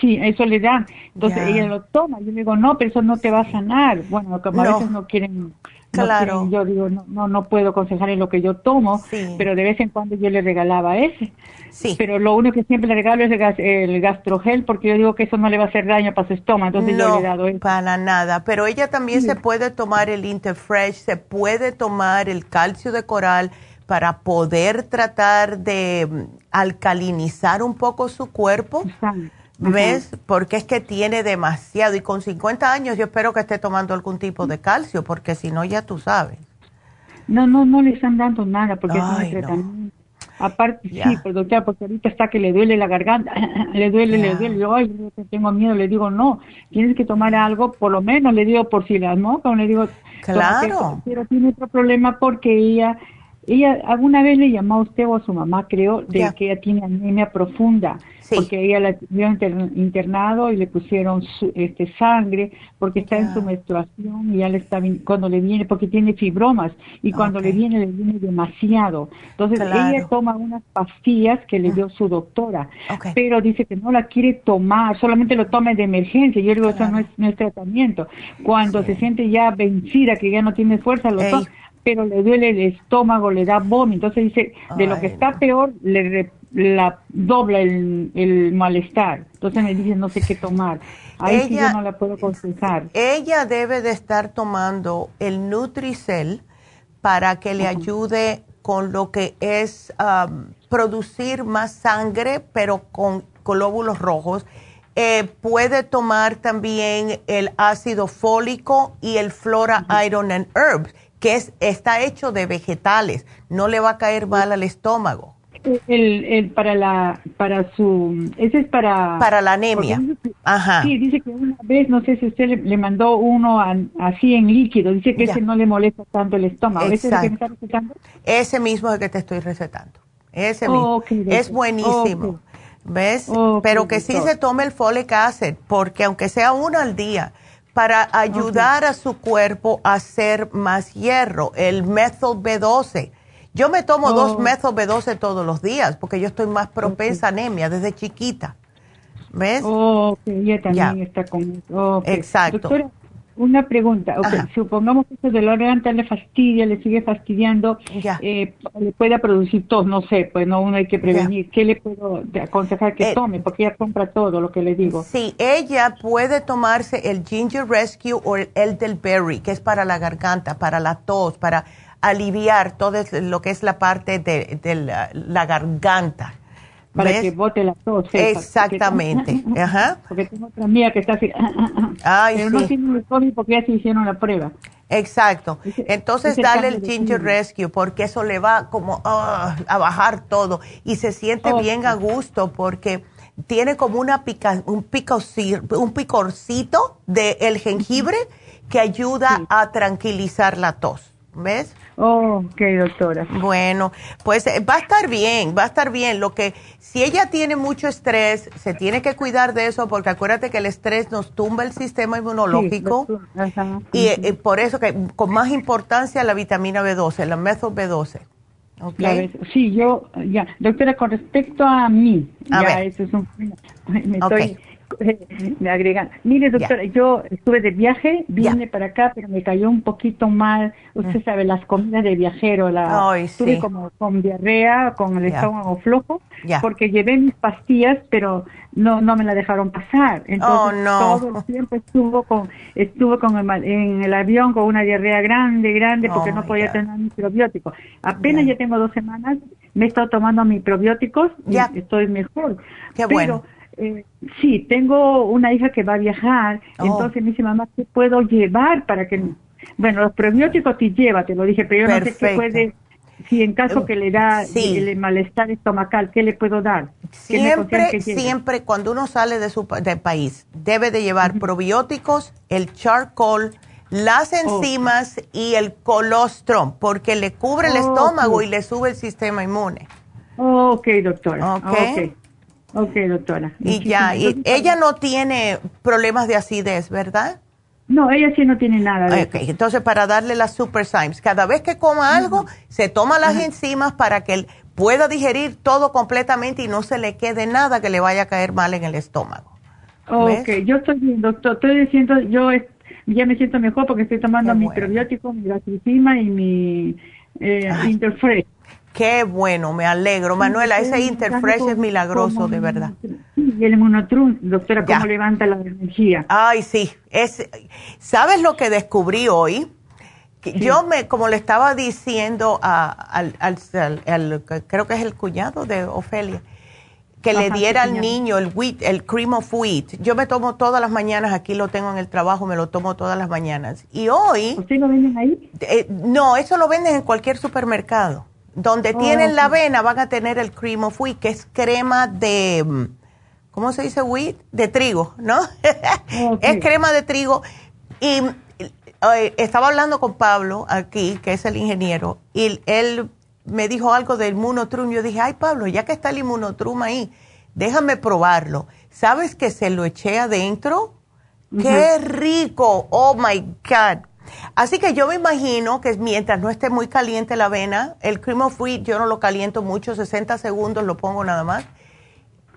sí, eso le dan. Entonces ella lo toma, yo le digo, no, pero eso no te va a sanar. Bueno, como a veces no quieren Claro. yo digo, no, no, no puedo aconsejar en lo que yo tomo, pero de vez en cuando yo le regalaba ese. Sí. Pero lo único que siempre le regalo es el, gastrogel, porque yo digo que eso no le va a hacer daño para su estómago, entonces yo le he dado eso. para nada. Pero ella también se puede tomar el Interfresh, se puede tomar el calcio de coral para poder tratar de mm, alcalinizar un poco su cuerpo. ¿Ves? Porque es que tiene demasiado. Y con 50 años yo espero que esté tomando algún tipo de calcio, porque si no, ya tú sabes. No, no, no le están dando nada, porque es un tratamiento. Aparte, sí, pero doctora, porque ahorita está que le duele la garganta, (laughs) le duele, le duele. Yo, ay, tengo miedo, le digo, no, tienes que tomar algo, por lo menos le digo por si las moscas, le digo, claro. Pero tiene otro problema porque ella ella alguna vez le llamó a usted o a su mamá, creo, de que ella tiene anemia profunda, porque ella la vio internado y le pusieron este sangre porque está en su menstruación y ya le está cuando le viene porque tiene fibromas y cuando le viene le viene demasiado. Entonces ella toma unas pastillas que le dio su doctora, pero dice que no la quiere tomar, solamente lo tome de emergencia. Yo digo, eso no es, no es tratamiento. Cuando se siente ya vencida, que ya no tiene fuerza, lo toma pero le duele el estómago, le da vómito. Entonces dice, de lo que está peor, le la dobla el, malestar. Entonces me dice, no sé qué tomar. Ahí sí yo no la puedo aconsejar. Ella debe de estar tomando el Nutricel para que le ayude con lo que es producir más sangre, pero con glóbulos rojos. Eh, puede tomar también el ácido fólico y el Flora Iron and Herbs que es, está hecho de vegetales, no le va a caer mal al estómago. el, el, para la, para su, ese es para... Para la anemia. Ajá. Sí, dice que una vez, no sé si usted le, mandó uno así en líquido, dice que ese no le molesta tanto el estómago. ¿Ese es el que me está recetando? Ese mismo es el que te estoy recetando. Ese mismo. es buenísimo. ¿Ves? Pero que sí se tome el folic acid, porque aunque sea uno al día, para ayudar a su cuerpo a hacer más hierro, el methyl B12. Yo me tomo dos oh. methyl B12 todos los días, porque yo estoy más propensa a anemia desde chiquita. ¿Ves? Oh, ella también está con... Exacto. Una pregunta, supongamos que ese dolor de garganta le fastidia, le sigue fastidiando, eh, le pueda producir tos, no sé, pues no uno hay que prevenir. ¿Qué le puedo aconsejar que eh, tome? Porque ella compra todo lo que le digo. Sí, ella puede tomarse el Ginger Rescue o el Elderberry, que es para la garganta, para la tos, para aliviar todo lo que es la parte de, la garganta para que bote la tos. Exactamente. (laughs) Porque, Ajá. Porque tengo otra mía que está así. (laughs) Ay, pero no tiene el COVID porque ya se hicieron la prueba. Exacto. Entonces dale el Ginger Rescue porque eso le va como ah, a bajar todo y se siente bien a gusto porque tiene como una pica, un, un picorcito del el jengibre que ayuda a tranquilizar la tos. ¿Ves? Oh, ok, doctora. Bueno, pues eh, va a estar bien, va a estar bien. Lo que, si ella tiene mucho estrés, se tiene que cuidar de eso, porque acuérdate que el estrés nos tumba el sistema inmunológico. y eh, por eso que con más importancia la vitamina B12, la methyl B12. Okay. Sí, yo, ya, doctora, con respecto a mí, ya, eso es un, me estoy, (laughs) me agregan. Mire, doctora, yo estuve de viaje, vine para acá, pero me cayó un poquito mal. Usted mm. sabe, las comidas de viajero, la estuve como con diarrea, con el estómago flojo, porque llevé mis pastillas, pero no no me la dejaron pasar. Entonces, oh, todo el tiempo estuvo con estuvo con el, en el avión con una diarrea grande, grande, porque no podía tener mis probióticos. Apenas ya tengo dos semanas, me he estado tomando mis probióticos y estoy mejor. Qué bueno eh, sí, tengo una hija que va a viajar, oh. entonces me dice, mamá, ¿qué puedo llevar para que... Bueno, los probióticos sí lleva, te lo dije, pero yo no sé qué puede... Si en caso que le da el malestar estomacal, ¿qué le puedo dar? Siempre, siempre cuando uno sale de su país, debe de llevar probióticos, el charcoal, las enzimas y el colostrum, porque le cubre el estómago y le sube el sistema inmune. Ok, doctora. Ok. Ok, doctora. Y ya, y ella no tiene problemas de acidez, ¿verdad? No, ella sí no tiene nada. De entonces para darle las Super Symes, cada vez que coma algo, se toma las enzimas para que él pueda digerir todo completamente y no se le quede nada que le vaya a caer mal en el estómago. Ok, yo estoy bien, doctor. Estoy diciendo, yo ya me siento mejor porque estoy tomando mi probiótico, mi gastricima y mi eh, Interfresh. Qué bueno, me alegro. Manuela, ese Interfresh es milagroso, de verdad. Y el Monotrum, doctora, ¿cómo levanta la energía? Ay, sí. Es, ¿Sabes lo que descubrí hoy? Yo me, como le estaba diciendo al, creo que es el cuñado de Ofelia, que le diera al niño el wheat, el cream of wheat. Yo me tomo todas las mañanas, aquí lo tengo en el trabajo, me lo tomo todas las mañanas. Y hoy... ¿Usted lo venden ahí? Eh, no, eso lo venden en cualquier supermercado. Donde tienen la avena van a tener el cream of wheat, que es crema de, mm, ¿cómo se dice wheat? De trigo, ¿no? (laughs) es crema de trigo. Y eh, estaba hablando con Pablo aquí, que es el ingeniero, y él me dijo algo del Inmunotrum. Yo dije, ay Pablo, ya que está el Inmunotrum ahí, déjame probarlo. ¿Sabes que se lo eché adentro? ¡Qué rico! Oh my God. Así que yo me imagino que mientras no esté muy caliente la avena, el cream of wheat yo no lo caliento mucho, 60 segundos lo pongo nada más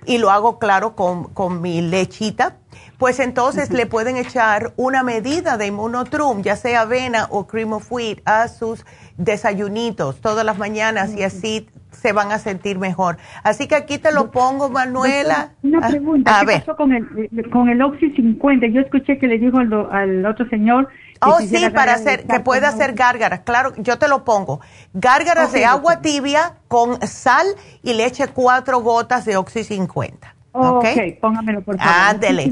y lo hago claro con, mi lechita, pues entonces le pueden echar una medida de inmunotrum, ya sea avena o cream of wheat, a sus desayunitos todas las mañanas y así se van a sentir mejor. Así que aquí te lo pongo, Manuela. Una pregunta, ¿qué pasó con el, con el Oxy 50? Yo escuché que le dijo al, al otro señor Oh, sí, para hacer, que puede hacer gárgaras. Claro, yo te lo pongo. Gárgaras de agua tibia con sal y le eche cuatro gotas de Oxy 50. ok, póngamelo por favor. Ándele.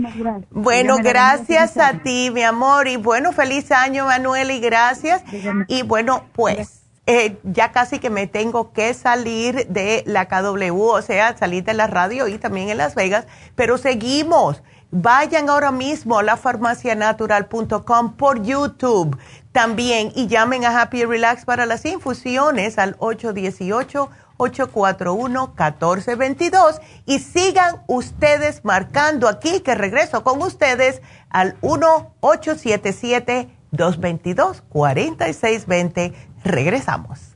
Bueno, gracias a ti, mi amor. Y bueno, feliz año, Manuel, y gracias. Y bueno, pues eh, ya casi que me tengo que salir de la KW, o sea, salir de la radio y también en Las Vegas, pero seguimos. Vayan ahora mismo a lafarmacianatural.com por YouTube también y llamen a Happy Relax para las infusiones al 818-841-1422 y sigan ustedes marcando aquí que regreso con ustedes al 1-877-222-4620. Regresamos.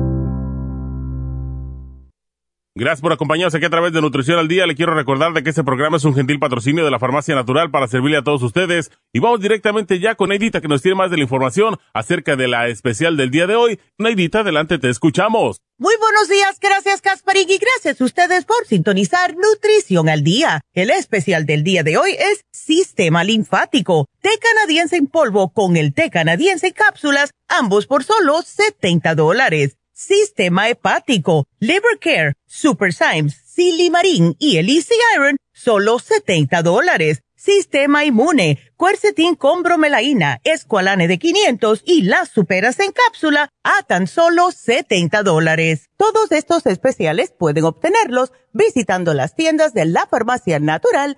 Gracias por acompañarnos aquí a través de Nutrición al Día. Le quiero recordar de que este programa es un gentil patrocinio de la Farmacia Natural para servirle a todos ustedes. Y vamos directamente ya con Neidita que nos tiene más de la información acerca de la especial del día de hoy. Neidita, adelante, te escuchamos. Muy buenos días, gracias Casparig y gracias a ustedes por sintonizar Nutrición al Día. El especial del día de hoy es Sistema Linfático, té canadiense en polvo con el té canadiense en cápsulas, ambos por solo 70 dólares. Sistema hepático, Liver Care, Super Symes, Silimarín y el Easy Iron, solo 70 dólares. Sistema inmune, Quercetin con bromelaína, Esqualane de 500 y las superas en cápsula a tan solo 70 dólares. Todos estos especiales pueden obtenerlos visitando las tiendas de la farmacia natural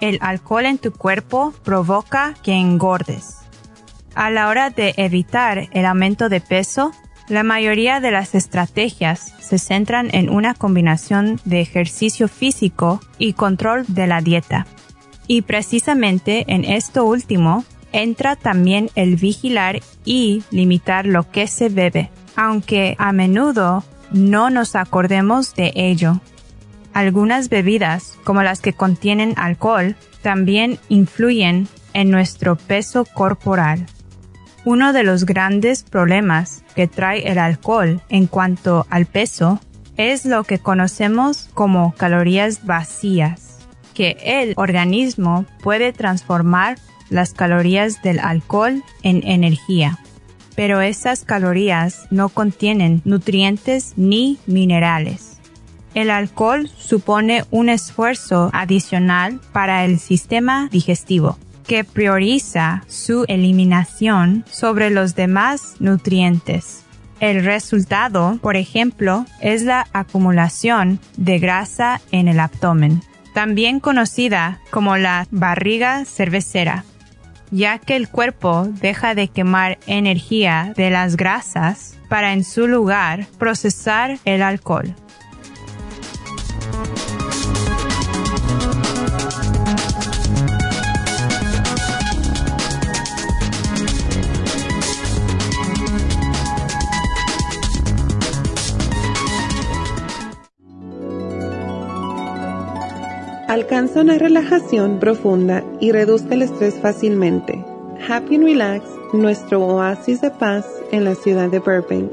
El alcohol en tu cuerpo provoca que engordes. A la hora de evitar el aumento de peso, la mayoría de las estrategias se centran en una combinación de ejercicio físico y control de la dieta. Y precisamente en esto último entra también el vigilar y limitar lo que se bebe, aunque a menudo no nos acordemos de ello. Algunas bebidas, como las que contienen alcohol, también influyen en nuestro peso corporal. Uno de los grandes problemas que trae el alcohol en cuanto al peso es lo que conocemos como calorías vacías, que el organismo puede transformar las calorías del alcohol en energía. Pero esas calorías no contienen nutrientes ni minerales El alcohol supone un esfuerzo adicional para el sistema digestivo que prioriza su eliminación sobre los demás nutrientes. El resultado, por ejemplo, es la acumulación de grasa en el abdomen, también conocida como la barriga cervecera, ya que el cuerpo deja de quemar energía de las grasas para en su lugar procesar el alcohol. Alcanza una relajación profunda y reduzca el estrés fácilmente. Happy and Relax, nuestro oasis de paz en la ciudad de Burbank,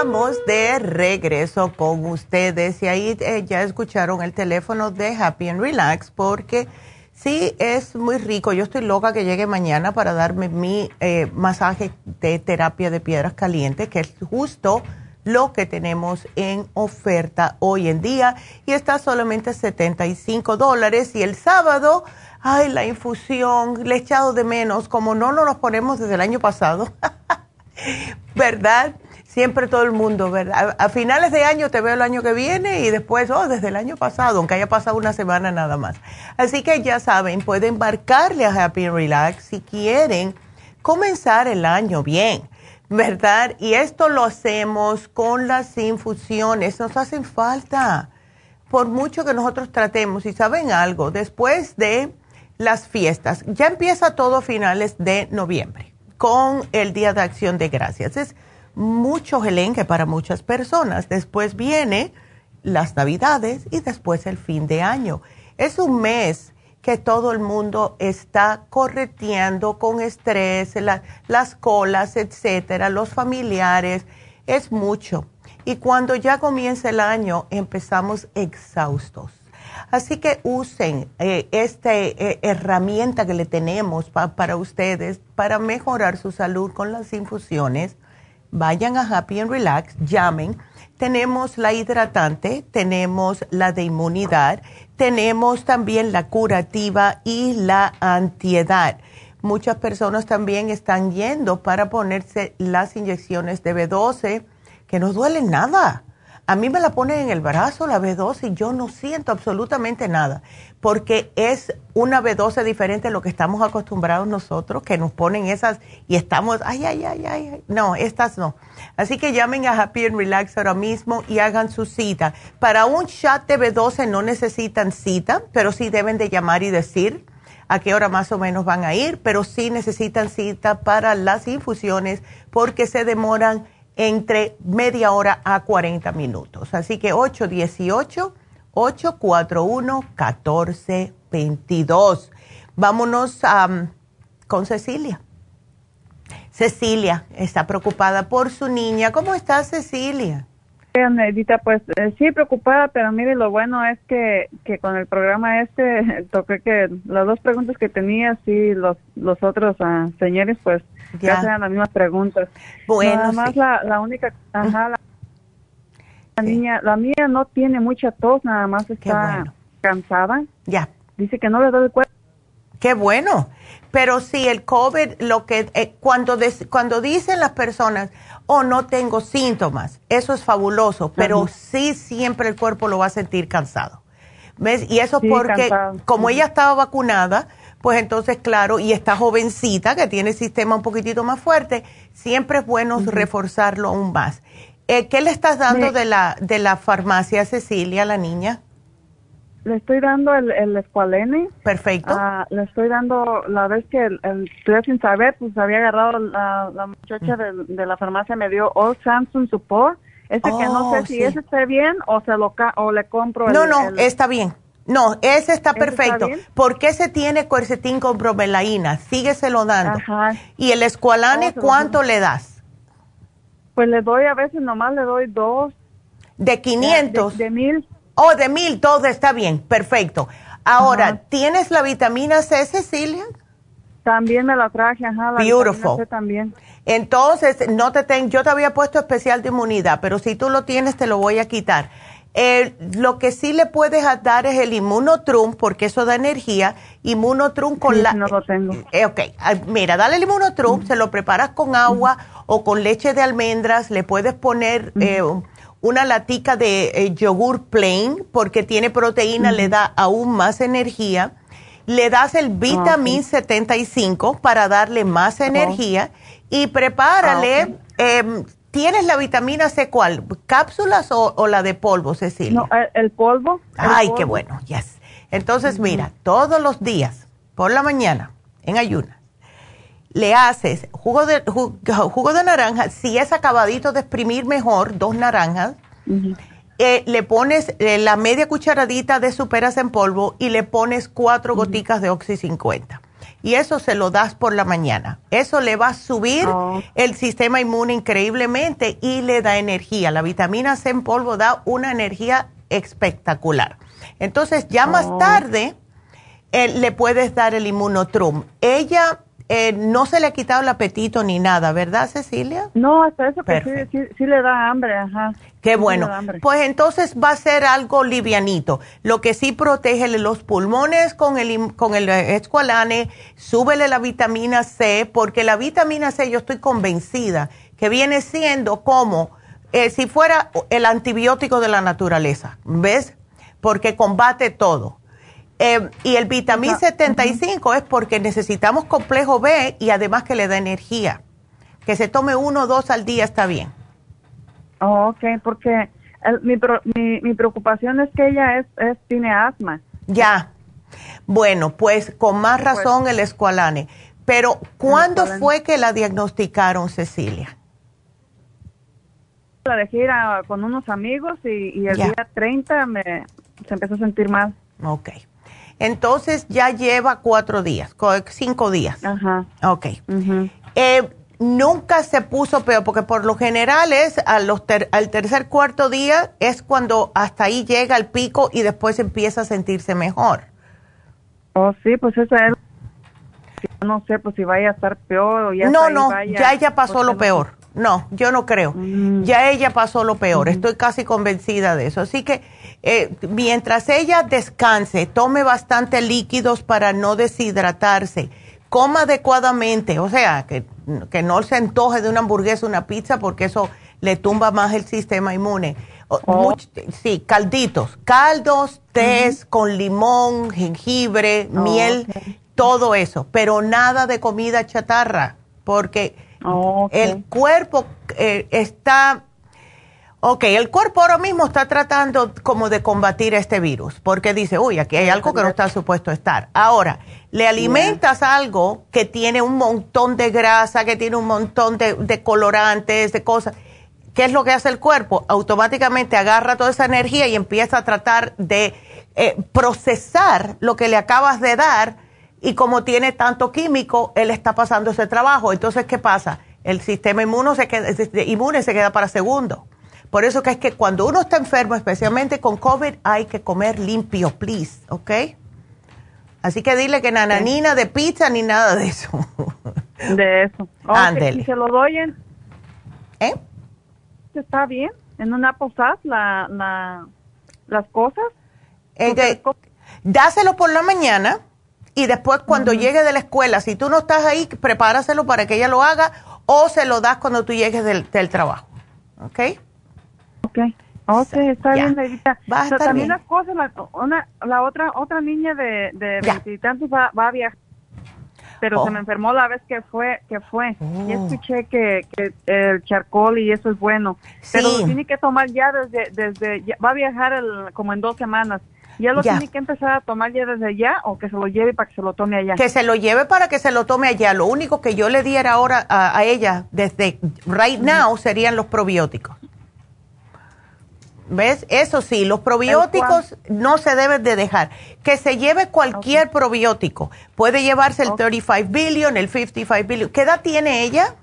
Estamos de regreso con ustedes y ahí eh, ya escucharon el teléfono de Happy and Relax porque sí es muy rico. Yo estoy loca que llegue mañana para darme mi eh, masaje de terapia de piedras calientes, que es justo lo que tenemos en oferta hoy en día y está solamente 75 dólares y el sábado, ay, la infusión, le he echado de menos, como no nos ponemos desde el año pasado, (laughs) ¿verdad? Siempre todo el mundo, ¿verdad? A, finales de año te veo el año que viene y después, oh, desde el año pasado, aunque haya pasado una semana nada más. Así que ya saben, pueden marcarle a Happy Relax si quieren comenzar el año bien, ¿verdad? Y esto lo hacemos con las infusiones, nos hacen falta. Por mucho que nosotros tratemos, y saben algo, después de las fiestas, ya empieza todo a finales de noviembre, con el Día de Acción de Gracias. Es mucho gelenque para muchas personas. Después viene las navidades y después el fin de año. Es un mes que todo el mundo está correteando con estrés, las colas, etcétera, los familiares, es mucho. Y cuando ya comienza el año empezamos exhaustos. Así que usen eh, esta eh, herramienta que le tenemos para ustedes para mejorar su salud con las infusiones vayan a Happy and Relax, llamen. Tenemos la hidratante, tenemos la de inmunidad, tenemos también la curativa y la antiedad. Muchas personas también están yendo para ponerse las inyecciones de B12 que no duelen nada. A mí me la ponen en el brazo la B12 y yo no siento absolutamente nada, porque es una B12 diferente a lo que estamos acostumbrados nosotros, que nos ponen esas y estamos, ay, ay, ay, ay, no, estas no. Así que llamen a Happy and Relax ahora mismo y hagan su cita. Para un chat de B12 no necesitan cita, pero sí deben de llamar y decir a qué hora más o menos van a ir, pero sí necesitan cita para las infusiones porque se demoran entre media hora a 40 minutos. Así que 818-841-1422. Vámonos con Cecilia. Cecilia está preocupada por su niña. ¿Cómo está Cecilia? Edita, pues eh, sí, preocupada, pero mire, lo bueno es que, que con el programa este (laughs) toqué que las dos preguntas que tenía, sí, los, los otros uh, señores, pues ya eran las mismas preguntas. Bueno, Nada más la, la única, ajá, la, niña, la mía no tiene mucha tos, nada más está cansada. Ya. Dice que no le el cuerpo. Qué bueno. Pero sí, el COVID, lo que eh, cuando, cuando dicen las personas, oh, no tengo síntomas, eso es fabuloso, pero sí siempre el cuerpo lo va a sentir cansado. ¿Ves? Y eso porque como ella estaba vacunada, pues entonces, claro, y está jovencita, que tiene el sistema un poquitito más fuerte, siempre es bueno reforzarlo aún más. Eh, ¿Qué le estás dando de, la, de la farmacia Cecilia a la niña? Le estoy dando el, el escualene. Perfecto. Ah, le estoy dando, la vez que el, el sin saber, pues había agarrado la, la muchacha de, de, la farmacia, me dio All Samsung Support. Ese que no sé oh, si ese está bien o se lo o le compro. No, no, está bien. No, ese está perfecto. ¿Por qué se tiene cuercetín con bromelaína? Sígueselo dando. Ajá. ¿Y el escualane oh, cuánto le das? Pues le doy a veces nomás le doy dos. ¿De 500? De, mil. Oh, de mil, todo está bien, perfecto. Ahora, ¿tienes la vitamina C, Cecilia? También me la traje, ajá. La Beautiful. C también. Entonces, no te ten, yo te había puesto especial de inmunidad, pero si tú lo tienes, te lo voy a quitar. Eh, lo que sí le puedes dar es el inmunotrum, porque eso da energía. Inmunotrum con la. No lo tengo. Eh, ok, ah, mira, dale el inmunotrum, se lo preparas con agua o con leche de almendras, le puedes poner eh, una latica de yogur plain, porque tiene proteína, le da aún más energía. Le das el vitamin 75 para darle más energía y prepárale, ah, em, ¿tienes la vitamina C cuál? ¿Cápsulas o, la de polvo, Cecilia? No, el, polvo. Ay, qué bueno, yes. Entonces, mira, todos los días, por la mañana, en ayunas, le haces jugo de, (laughs) jugo, de naranja, si es acabadito de exprimir mejor, dos naranjas, eh, le pones eh, la media cucharadita de superas en polvo y le pones cuatro goticas de Oxy 50 y eso se lo das por la mañana. Eso le va a subir oh. el sistema inmune increíblemente y le da energía. La vitamina C en polvo da una energía espectacular. Entonces, ya más oh. tarde eh, le puedes dar el inmunotrum. Ella eh, no se le ha quitado el apetito ni nada, ¿verdad, Cecilia? No, hasta eso que sí, sí, le da hambre, ajá. Qué bueno. Pues entonces va a ser algo livianito. Lo que sí protege los pulmones con el, con el escualane, súbele la vitamina C, porque la vitamina C yo estoy convencida que viene siendo como eh, si fuera el antibiótico de la naturaleza, ¿ves? Porque combate todo. Eh, y el vitamín 75 es porque necesitamos complejo B y además que le da energía. Que se tome uno o dos al día está bien. Oh, ok, porque mi, mi, preocupación es que ella es, tiene asma. Ya. Bueno, pues con más pues razón el escualane. Pero, ¿cuándo fue que la diagnosticaron, Cecilia? La dejé ir con unos amigos y, el día 30 me, se empezó a sentir mal. Ok. Entonces ya lleva cuatro días, cinco días. Ajá. Ok. Eh, nunca se puso peor, porque por lo general es los al tercer cuarto día es cuando hasta ahí llega el pico y después empieza a sentirse mejor. Oh, sí, pues eso es. No sé, pues si vaya a estar peor o ya. No, no, ya ella pasó lo peor. No, yo no creo. Mm. Ya ella pasó lo peor. Estoy casi convencida de eso. Así que eh, mientras ella descanse, tome bastante líquidos para no deshidratarse, coma adecuadamente, o sea, que, no se antoje de una hamburguesa, una pizza, porque eso le tumba más el sistema inmune. Oh. sí, calditos, caldos, tés con limón, jengibre, oh, miel, todo eso, pero nada de comida chatarra, porque oh, el cuerpo eh, está Ok, el cuerpo ahora mismo está tratando como de combatir este virus, porque dice, uy, aquí hay algo que no está supuesto estar. Ahora, le alimentas algo que tiene un montón de grasa, que tiene un montón de, colorantes, de cosas. ¿Qué es lo que hace el cuerpo? Automáticamente agarra toda esa energía y empieza a tratar de eh, procesar lo que le acabas de dar y como tiene tanto químico, él está pasando ese trabajo. Entonces, ¿qué pasa? El sistema inmune se queda, inmune se queda para segundo. Por eso que es que cuando uno está enfermo, especialmente con COVID, hay que comer limpio, please, ¿ok? Así que dile que nananina de pizza ni nada de eso. (laughs) De eso. Okay, ¿Y se lo doy en...? ¿Eh? ¿Está bien? ¿En una posada la, la, las cosas? Eh, dáselo por la mañana y después cuando llegue de la escuela, si tú no estás ahí, prepáraselo para que ella lo haga o se lo das cuando tú llegues del, del trabajo. ¿Ok? Ok. Ok, está bien, Neidita. Va a estar también bien. las cosas, la, una, la otra otra niña de, de veintitantos va, va a viajar pero se oh. me enfermó la vez que fue que fue y oh. escuché que, que, el charcoal y eso es bueno pero lo tiene que tomar ya desde desde va a viajar el, como en dos semanas ¿Ya lo tiene que empezar a tomar ya desde allá o que se lo lleve para que se lo tome allá? Que se lo lleve para que se lo tome allá. Lo único que yo le diera ahora a, ella desde right now serían los probióticos. ¿Ves? Eso sí, los probióticos no se deben de dejar. Que se lleve cualquier probiótico. Puede llevarse el 35 billion, el 55 billion. ¿Qué edad tiene ella?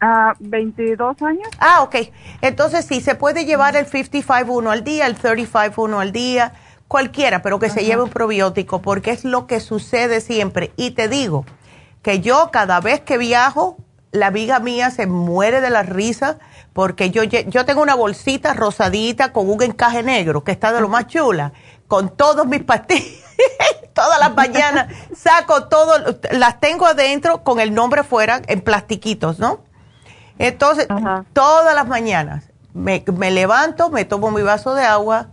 Ah, 22 años. Ah, ok. Entonces sí, se puede llevar el 55 uno al día, el 35 uno al día, cualquiera, pero que se lleve un probiótico, porque es lo que sucede siempre. Y te digo que yo cada vez que viajo, la viga mía se muere de la risa porque yo, yo tengo una bolsita rosadita con un encaje negro que está de lo más (laughs) chula, con todos mis pastillas. (laughs) Todas las mañanas saco todo, las tengo adentro con el nombre fuera en plastiquitos, ¿no? Entonces, todas las mañanas me, me, levanto, me tomo mi vaso de agua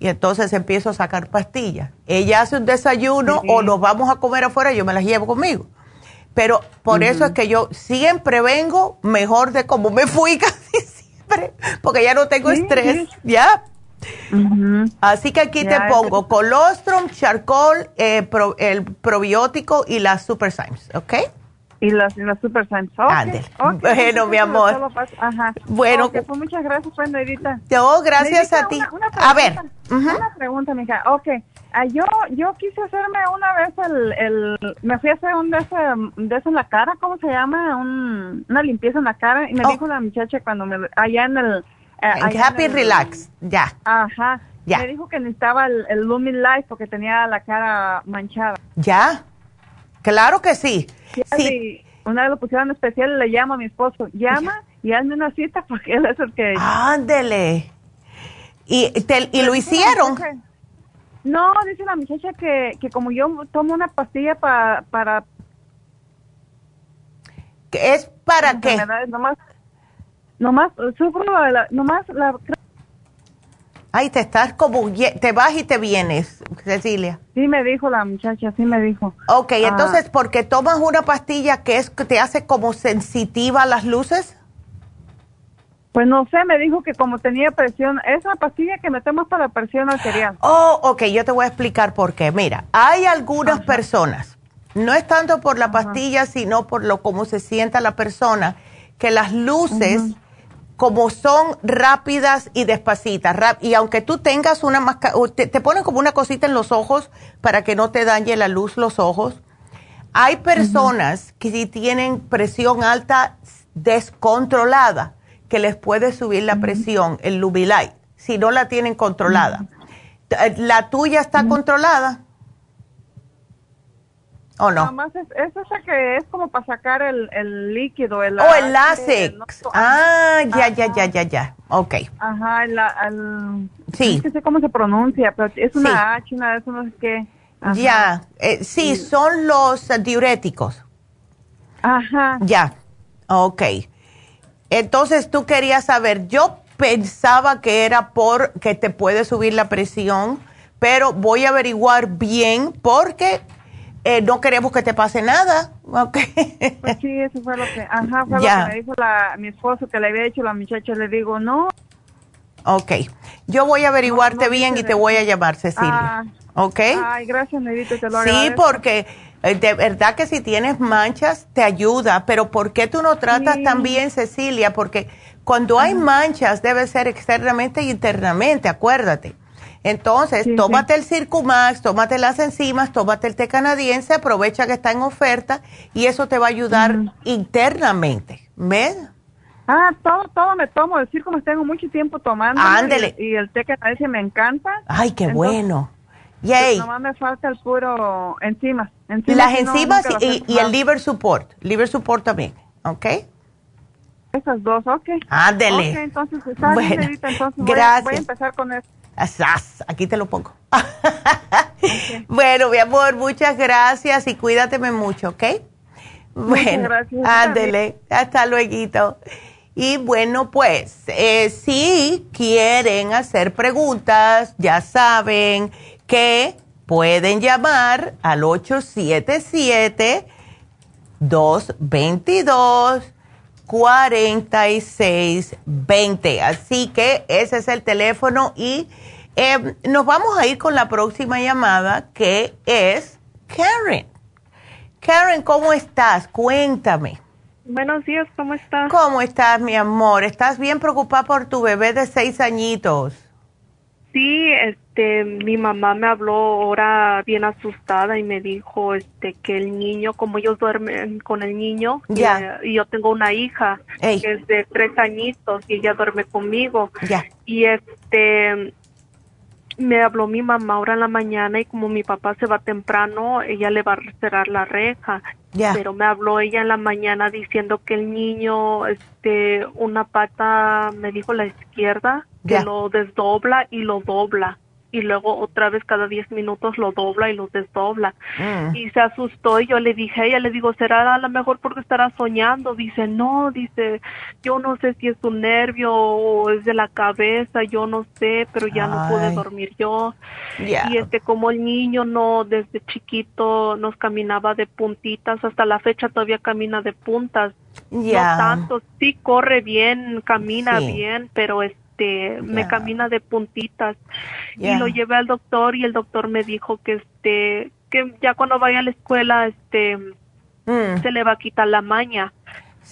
y entonces empiezo a sacar pastillas. Ella hace un desayuno o nos vamos a comer afuera, yo me las llevo conmigo. Pero por eso es que yo siempre vengo mejor de como me fui (laughs) casi siempre, porque ya no tengo estrés, ¿ya? Así que aquí te pongo colostrum, charcoal, eh, el probiótico y las super Symes, ¿ok? Y las, las super Symes. Okay, Bueno, mi amor. Ajá. Bueno. pues muchas gracias, pues, Neidita. Yo, gracias a ti. a ver. Una pregunta, mija. Ok. Ah, yo yo quise hacerme una vez el, el me fui a hacer un de ese, de ese en la cara, ¿cómo se llama? Un, una limpieza en la cara y me oh. dijo la muchacha cuando me allá en el eh, Happy Relax, ya. Ajá. Ya. Me dijo que necesitaba el, el Lumin Life porque tenía la cara manchada. Ya. Claro que sí. Sí. Una vez lo pusieron especial, le llamo a mi esposo, llama y hazme una cita (laughs) porque él es el que... Ándele. ¿Y, te, y lo hicieron? No, dice la muchacha que, que como yo tomo una pastilla para... para ¿Es para qué? Nomás, nomás sufro la, nomás la... Ay, te estás como, te vas y te vienes, Cecilia. Sí, me dijo la muchacha, sí me dijo. Ok, ah. entonces, porque tomas una pastilla que es que te hace como sensitiva a las luces? Pues no sé, me dijo que como tenía presión, es una pastilla que metemos para la presión arterial. Oh, ok, yo te voy a explicar por qué. Mira, hay algunas personas, no es tanto por la pastilla, sino por lo cómo se sienta la persona, que las luces, como son rápidas y despacitas, y aunque tú tengas una máscara, te, te, ponen como una cosita en los ojos para que no te dañe la luz los ojos. Hay personas que si tienen presión alta descontrolada que les puede subir la presión, el Lubilite, si no la tienen controlada. Eh, ¿La tuya está controlada? ¿O no? Nada es, es, esa que es como para sacar el, el líquido. El oh, el Lasix. ah, ya, ya, ya, ya, ya. Ok. Ajá, el, el sí. No sé cómo se pronuncia, pero es una H, una de esas, no sé qué. Ya, eh, sí, son los diuréticos. Ajá. Ya, ok. Entonces tú querías saber, yo pensaba que era por que te puede subir la presión, pero voy a averiguar bien porque eh, no queremos que te pase nada. Okay. Pues sí, eso fue lo que, ajá, fue lo que me dijo la, mi esposo que le había hecho la muchacha, le digo, no. Ok, yo voy a averiguarte bien y te voy a llamar, Cecilia. Ah, ok. Ay, gracias, te lo Sí, porque eh, de verdad que si tienes manchas te ayuda, pero ¿por qué tú no tratas también, Cecilia? Porque cuando hay manchas debe ser externamente y internamente, acuérdate. Entonces, tómate el Circumax, tómate las enzimas, tómate el té canadiense, aprovecha que está en oferta y eso te va a ayudar internamente. ¿Ves? Ah, todo, todo me tomo. El Circumax tengo mucho tiempo tomando. Ándele. Y, el té canadiense me encanta. Ay, qué bueno. Yay. Nomás me falta el puro enzimas. Las enzimas y, el liver support. Liver support también, ¿ok? Esas dos, ok. Ándele. Ok, entonces está bueno, entonces gracias. Voy a, empezar con eso. Aquí te lo pongo. (laughs) Bueno, mi amor, muchas gracias y cuídateme mucho, ¿ok? Bueno, ándele. Hasta luego. Y bueno, pues eh, si quieren hacer preguntas, ya saben que pueden llamar al 877-222-4620. Así que ese es el teléfono y eh, nos vamos a ir con la próxima llamada que es Karen. Karen, ¿cómo estás? Cuéntame. Buenos días, ¿cómo estás? ¿Cómo estás, mi amor? ¿Estás bien preocupada por tu bebé de seis añitos? Sí, este, mi mamá me habló ahora bien asustada y me dijo, este, que el niño, como ellos duermen con el niño, y yo tengo una hija que es de tres añitos y ella duerme conmigo. Y este, me habló mi mamá ahora en la mañana y como mi papá se va temprano, ella le va a cerrar la reja. Pero me habló ella en la mañana diciendo que el niño, este, una pata, me dijo la izquierda, que lo desdobla y lo dobla y luego otra vez cada 10 minutos lo dobla y lo desdobla. Mm. Y se asustó y yo le dije a ella, le digo, ¿será a lo mejor porque estará soñando? Dice, no, dice, yo no sé si es un nervio o es de la cabeza, yo no sé, pero ya no pude dormir yo. Ya. Y este, como el niño no, desde chiquito nos caminaba de puntitas, hasta la fecha todavía camina de puntas. Ya. No tanto, sí corre bien, camina Sí. bien, pero este, me camina de puntitas. Y lo llevé al doctor y el doctor me dijo que este que ya cuando vaya a la escuela este Mm. se le va a quitar la maña.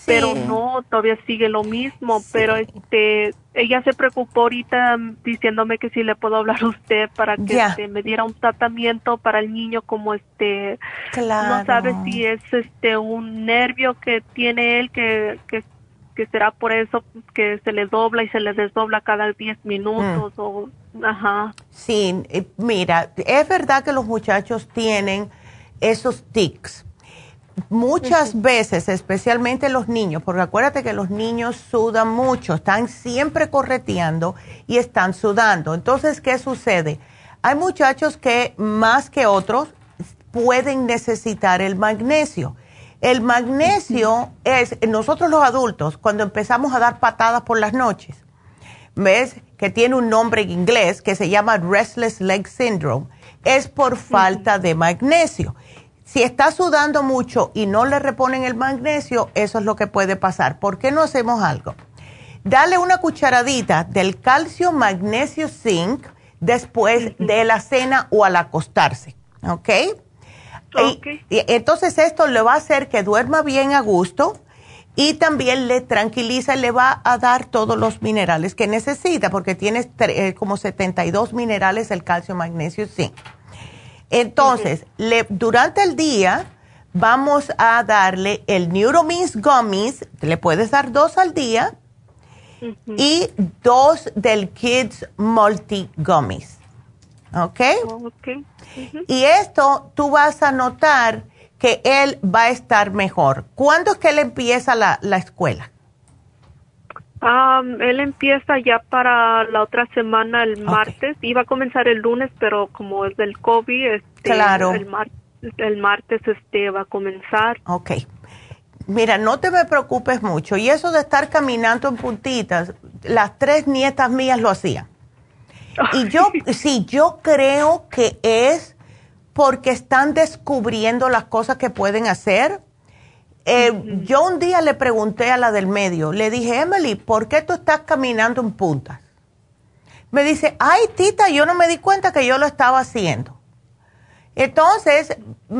Pero no todavía sigue lo mismo. Pero este ella se preocupó ahorita mm, diciéndome que si le puedo hablar a usted para que este, me diera un tratamiento para el niño como este Claro. no sabe si es este un nervio que tiene él que que que será por eso que se le dobla y se le desdobla cada 10 minutos Mm. o ajá Sí, eh, mira, es verdad que los muchachos tienen esos tics. Muchas veces, especialmente los niños, porque acuérdate que los niños sudan mucho, están siempre correteando y están sudando. Entonces, ¿qué sucede? Hay muchachos que más que otros pueden necesitar el magnesio. El magnesio es, nosotros los adultos, cuando empezamos a dar patadas por las noches, ¿ves? Que tiene un nombre en inglés que se llama Restless Leg Syndrome. Es por falta de magnesio. Si está sudando mucho y no le reponen el magnesio, eso es lo que puede pasar. ¿Por qué no hacemos algo? Dale una cucharadita del calcio magnesio zinc después de la cena o al acostarse. ¿Ok? Y- y entonces esto le va a hacer que duerma bien a gusto y también le tranquiliza y le va a dar todos los minerales que necesita porque tiene eh, como 72 minerales el calcio, magnesio, zinc. Entonces, le, durante el día vamos a darle el Neuromins Gummies, le puedes dar dos al día, y dos del Kids Multi Gummies. ¿Ok? Y esto tú vas a notar que él va a estar mejor. ¿Cuándo es que él empieza la, la escuela? Am, él empieza ya para la otra semana el martes iba a comenzar el lunes pero como es del COVID este Claro. el, mar- el martes este va a comenzar Ok. Mira, no te me preocupes mucho. Y eso de estar caminando en puntitas, las tres nietas mías lo hacían. Y yo, sí, yo creo que es porque están descubriendo las cosas que pueden hacer. Eh, Yo un día le pregunté a la del medio, le dije, Emily, ¿por qué tú estás caminando en puntas? Me dice, ay, tita, yo no me di cuenta que yo lo estaba haciendo. Entonces,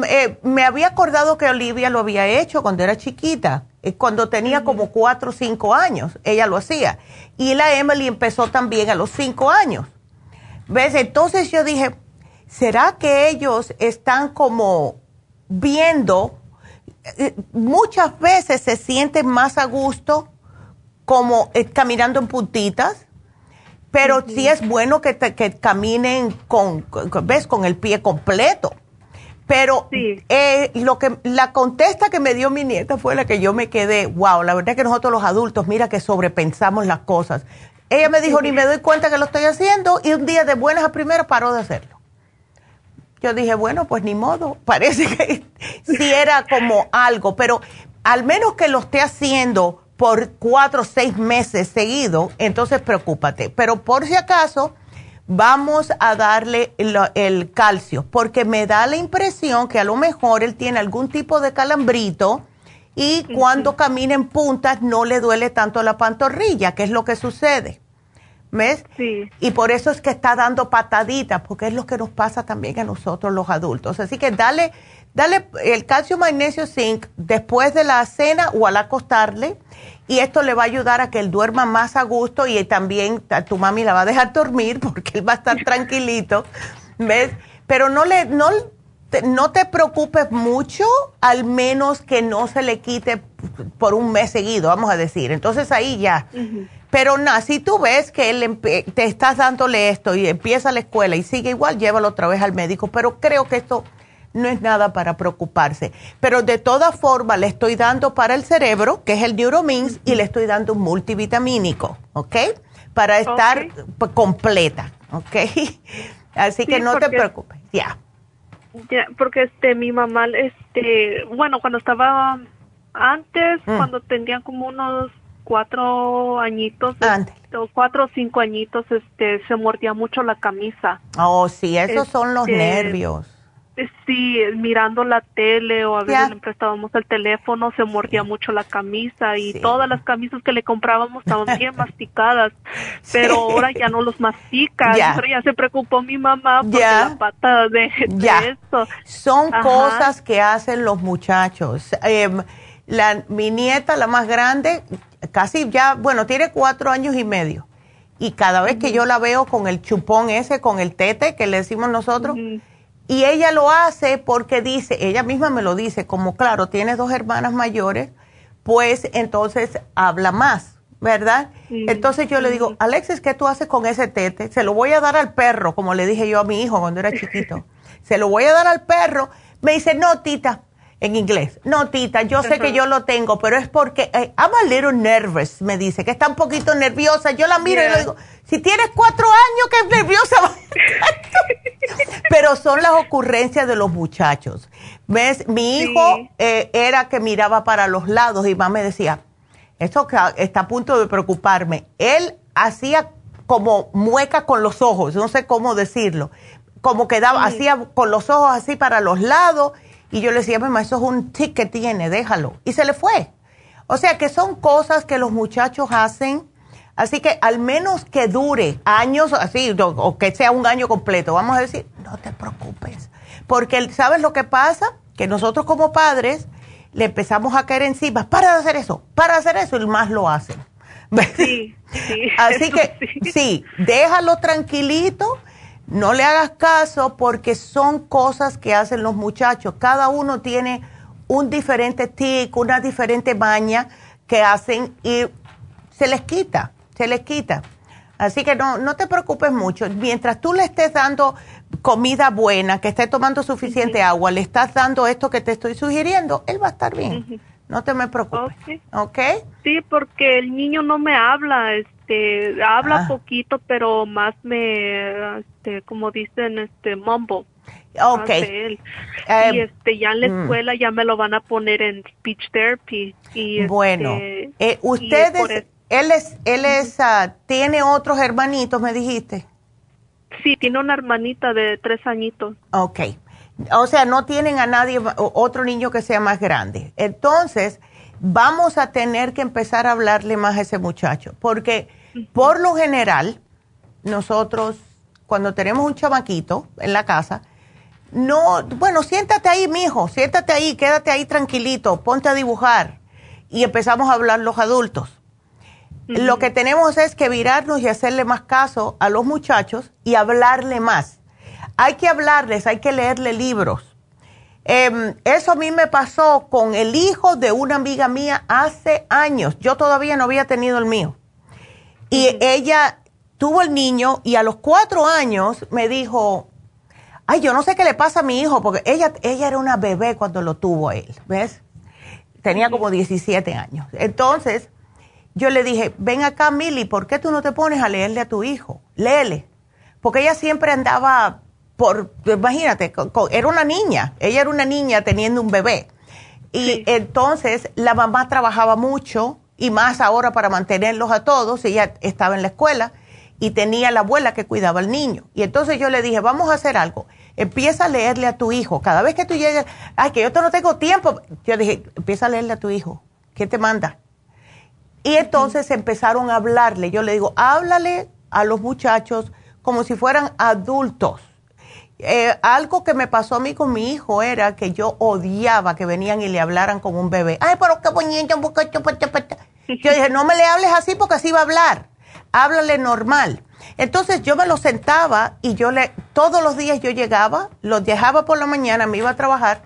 eh, me había acordado que Olivia lo había hecho cuando era chiquita, eh, cuando tenía como cuatro o cinco años, ella lo hacía. Y la Emily empezó también a los cinco años. ¿Ves? Entonces yo dije, ¿será que ellos están como viendo? eh, muchas veces se sienten más a gusto como eh, caminando en puntitas, pero sí es bueno que, te- que caminen con, con- ¿ves? Con el pie completo. Pero eh, lo que la contesta que me dio mi nieta fue la que yo me quedé, wow, la verdad es que nosotros los adultos, mira que sobrepensamos las cosas. Ella me dijo, ni me doy cuenta que lo estoy haciendo, y un día de buenas a primeras paró de hacerlo. Yo dije, bueno, pues ni modo, (laughs) parece que sí era como algo, pero al menos que lo esté haciendo por cuatro o seis meses seguidos, entonces preocúpate. Pero por si acaso, vamos a darle el, calcio, porque me da la impresión que a lo mejor él tiene algún tipo de calambrito y cuando camina en puntas no le duele tanto la pantorrilla, que es lo que sucede. ¿Ves? Sí. Y por eso es que está dando pataditas, porque es lo que nos pasa también a nosotros los adultos. Así que dale, dale el calcio magnesio zinc después de la cena o al acostarle. Y esto le va a ayudar a que él duerma más a gusto y también tu mami la va a dejar (laughs) dormir porque él va a estar (laughs) tranquilito. ¿Ves? Pero no le, no, no te preocupes mucho, al menos que no se le quite por un mes seguido, vamos a decir. Entonces ahí ya. Pero nada, si tú ves que él te estás dándole esto y empieza la escuela y sigue igual, llévalo otra vez al médico. Pero creo que esto no es nada para preocuparse. Pero de todas formas, le estoy dando para el cerebro, que es el Neuromins, y le estoy dando un multivitamínico, ¿ok? Para estar completa, ¿ok? (laughs) Así que no te preocupes, ya. Ya, porque este, mi mamá, este, bueno, cuando estaba antes, mm. cuando tenía como unos cuatro añitos, o cuatro o cinco añitos, este, se mordía mucho la camisa. Oh, sí, esos son los este, nervios. Eh, sí, mirando la tele o a veces le prestábamos el teléfono, se mordía mucho la camisa y todas las camisas que le comprábamos estaban bien (laughs) masticadas, pero ahora ya no los mastica, pero ya se preocupó mi mamá por la pata de, eso. Son cosas que hacen los muchachos. Em, la, mi nieta, la más grande, casi ya, bueno, tiene cuatro años y medio. Y cada vez que yo la veo con el chupón ese, con el tete que le decimos nosotros, y ella lo hace porque dice, ella misma me lo dice, como claro, tiene dos hermanas mayores, pues entonces habla más, ¿verdad? Entonces yo le digo, Alexis, ¿qué tú haces con ese tete? Se lo voy a dar al perro, como le dije yo a mi hijo cuando era chiquito. (laughs) Se lo voy a dar al perro. Me dice, no, tita, en inglés. No, tita, yo sé que yo lo tengo, pero es porque eh, I'm a little nervous, me dice, que está un poquito nerviosa. Yo la miro y le digo, si tienes cuatro años, que nerviosa. (laughs) pero son las ocurrencias de los muchachos. ¿Ves? Mi hijo eh, era que miraba para los lados y mamá me decía, esto está a punto de preocuparme. Él hacía como mueca con los ojos, no sé cómo decirlo, como que daba, hacía con los ojos así para los lados y yo le decía, mamá, eso es un tic que tiene, déjalo. Y se le fue. O sea que son cosas que los muchachos hacen. Así que al menos que dure años, así, o, que sea un año completo, vamos a decir, no te preocupes. Porque, ¿sabes lo que pasa? Que nosotros como padres le empezamos a caer encima, para de hacer eso, para de hacer eso, y más lo hacen. Sí, (laughs) sí. Así que, sí, déjalo tranquilito no le hagas caso porque son cosas que hacen los muchachos. Cada uno tiene un diferente tic, una diferente maña que hacen y se les quita, se les quita. Así que no, no te preocupes mucho. Mientras tú le estés dando comida buena, que esté tomando suficiente agua, le estás dando esto que te estoy sugiriendo, él va a estar bien. No te me preocupes. ¿Ok? Sí, porque el niño no me habla. Este, habla ah. poquito, pero más me, este, como dicen, este, mumble. Okay. y eh, este, ya en la mm. escuela ya me lo van a poner en speech therapy. Y bueno, este, eh, ustedes, él es, él es, ah, tiene otros hermanitos, me dijiste. Sí, tiene una hermanita de tres añitos. Ok. O sea, no tienen a nadie, otro niño que sea más grande. Entonces, vamos a tener que empezar a hablarle más a ese muchacho, porque por lo general, nosotros, cuando tenemos un chamaquito en la casa, no, bueno, siéntate ahí, mijo, siéntate ahí, quédate ahí tranquilito, ponte a dibujar. Y empezamos a hablar los adultos. Lo que tenemos es que virarnos y hacerle más caso a los muchachos y hablarle más. Hay que hablarles, hay que leerle libros. Em, eso a mí me pasó con el hijo de una amiga mía hace años. Yo todavía no había tenido el mío. Y ella tuvo el niño y a los cuatro años me dijo, ay, yo no sé qué le pasa a mi hijo, porque ella, ella era una bebé cuando lo tuvo él, ¿ves? Tenía como 17 años. Entonces, yo le dije, ven acá, Milly, ¿por qué tú no te pones a leerle a tu hijo? Léele. Porque ella siempre andaba por, imagínate, era una niña, ella era una niña teniendo un bebé. Y entonces la mamá trabajaba mucho y más ahora para mantenerlos a todos, ella estaba en la escuela y tenía la abuela que cuidaba al niño. Y entonces yo le dije, vamos a hacer algo, empieza a leerle a tu hijo, cada vez que tú llegues, ay, que yo no tengo tiempo, yo dije, empieza a leerle a tu hijo, ¿qué te manda? Y entonces empezaron a hablarle, yo le digo, háblale a los muchachos como si fueran adultos. Eh, algo que me pasó a mí con mi hijo era que yo odiaba que venían y le hablaran como un bebé. Ay, pero qué bonito, yo dije, no me le hables así porque así va a hablar. Háblale normal. Entonces yo me lo sentaba y yo le, todos los días yo llegaba, los dejaba por la mañana, me iba a trabajar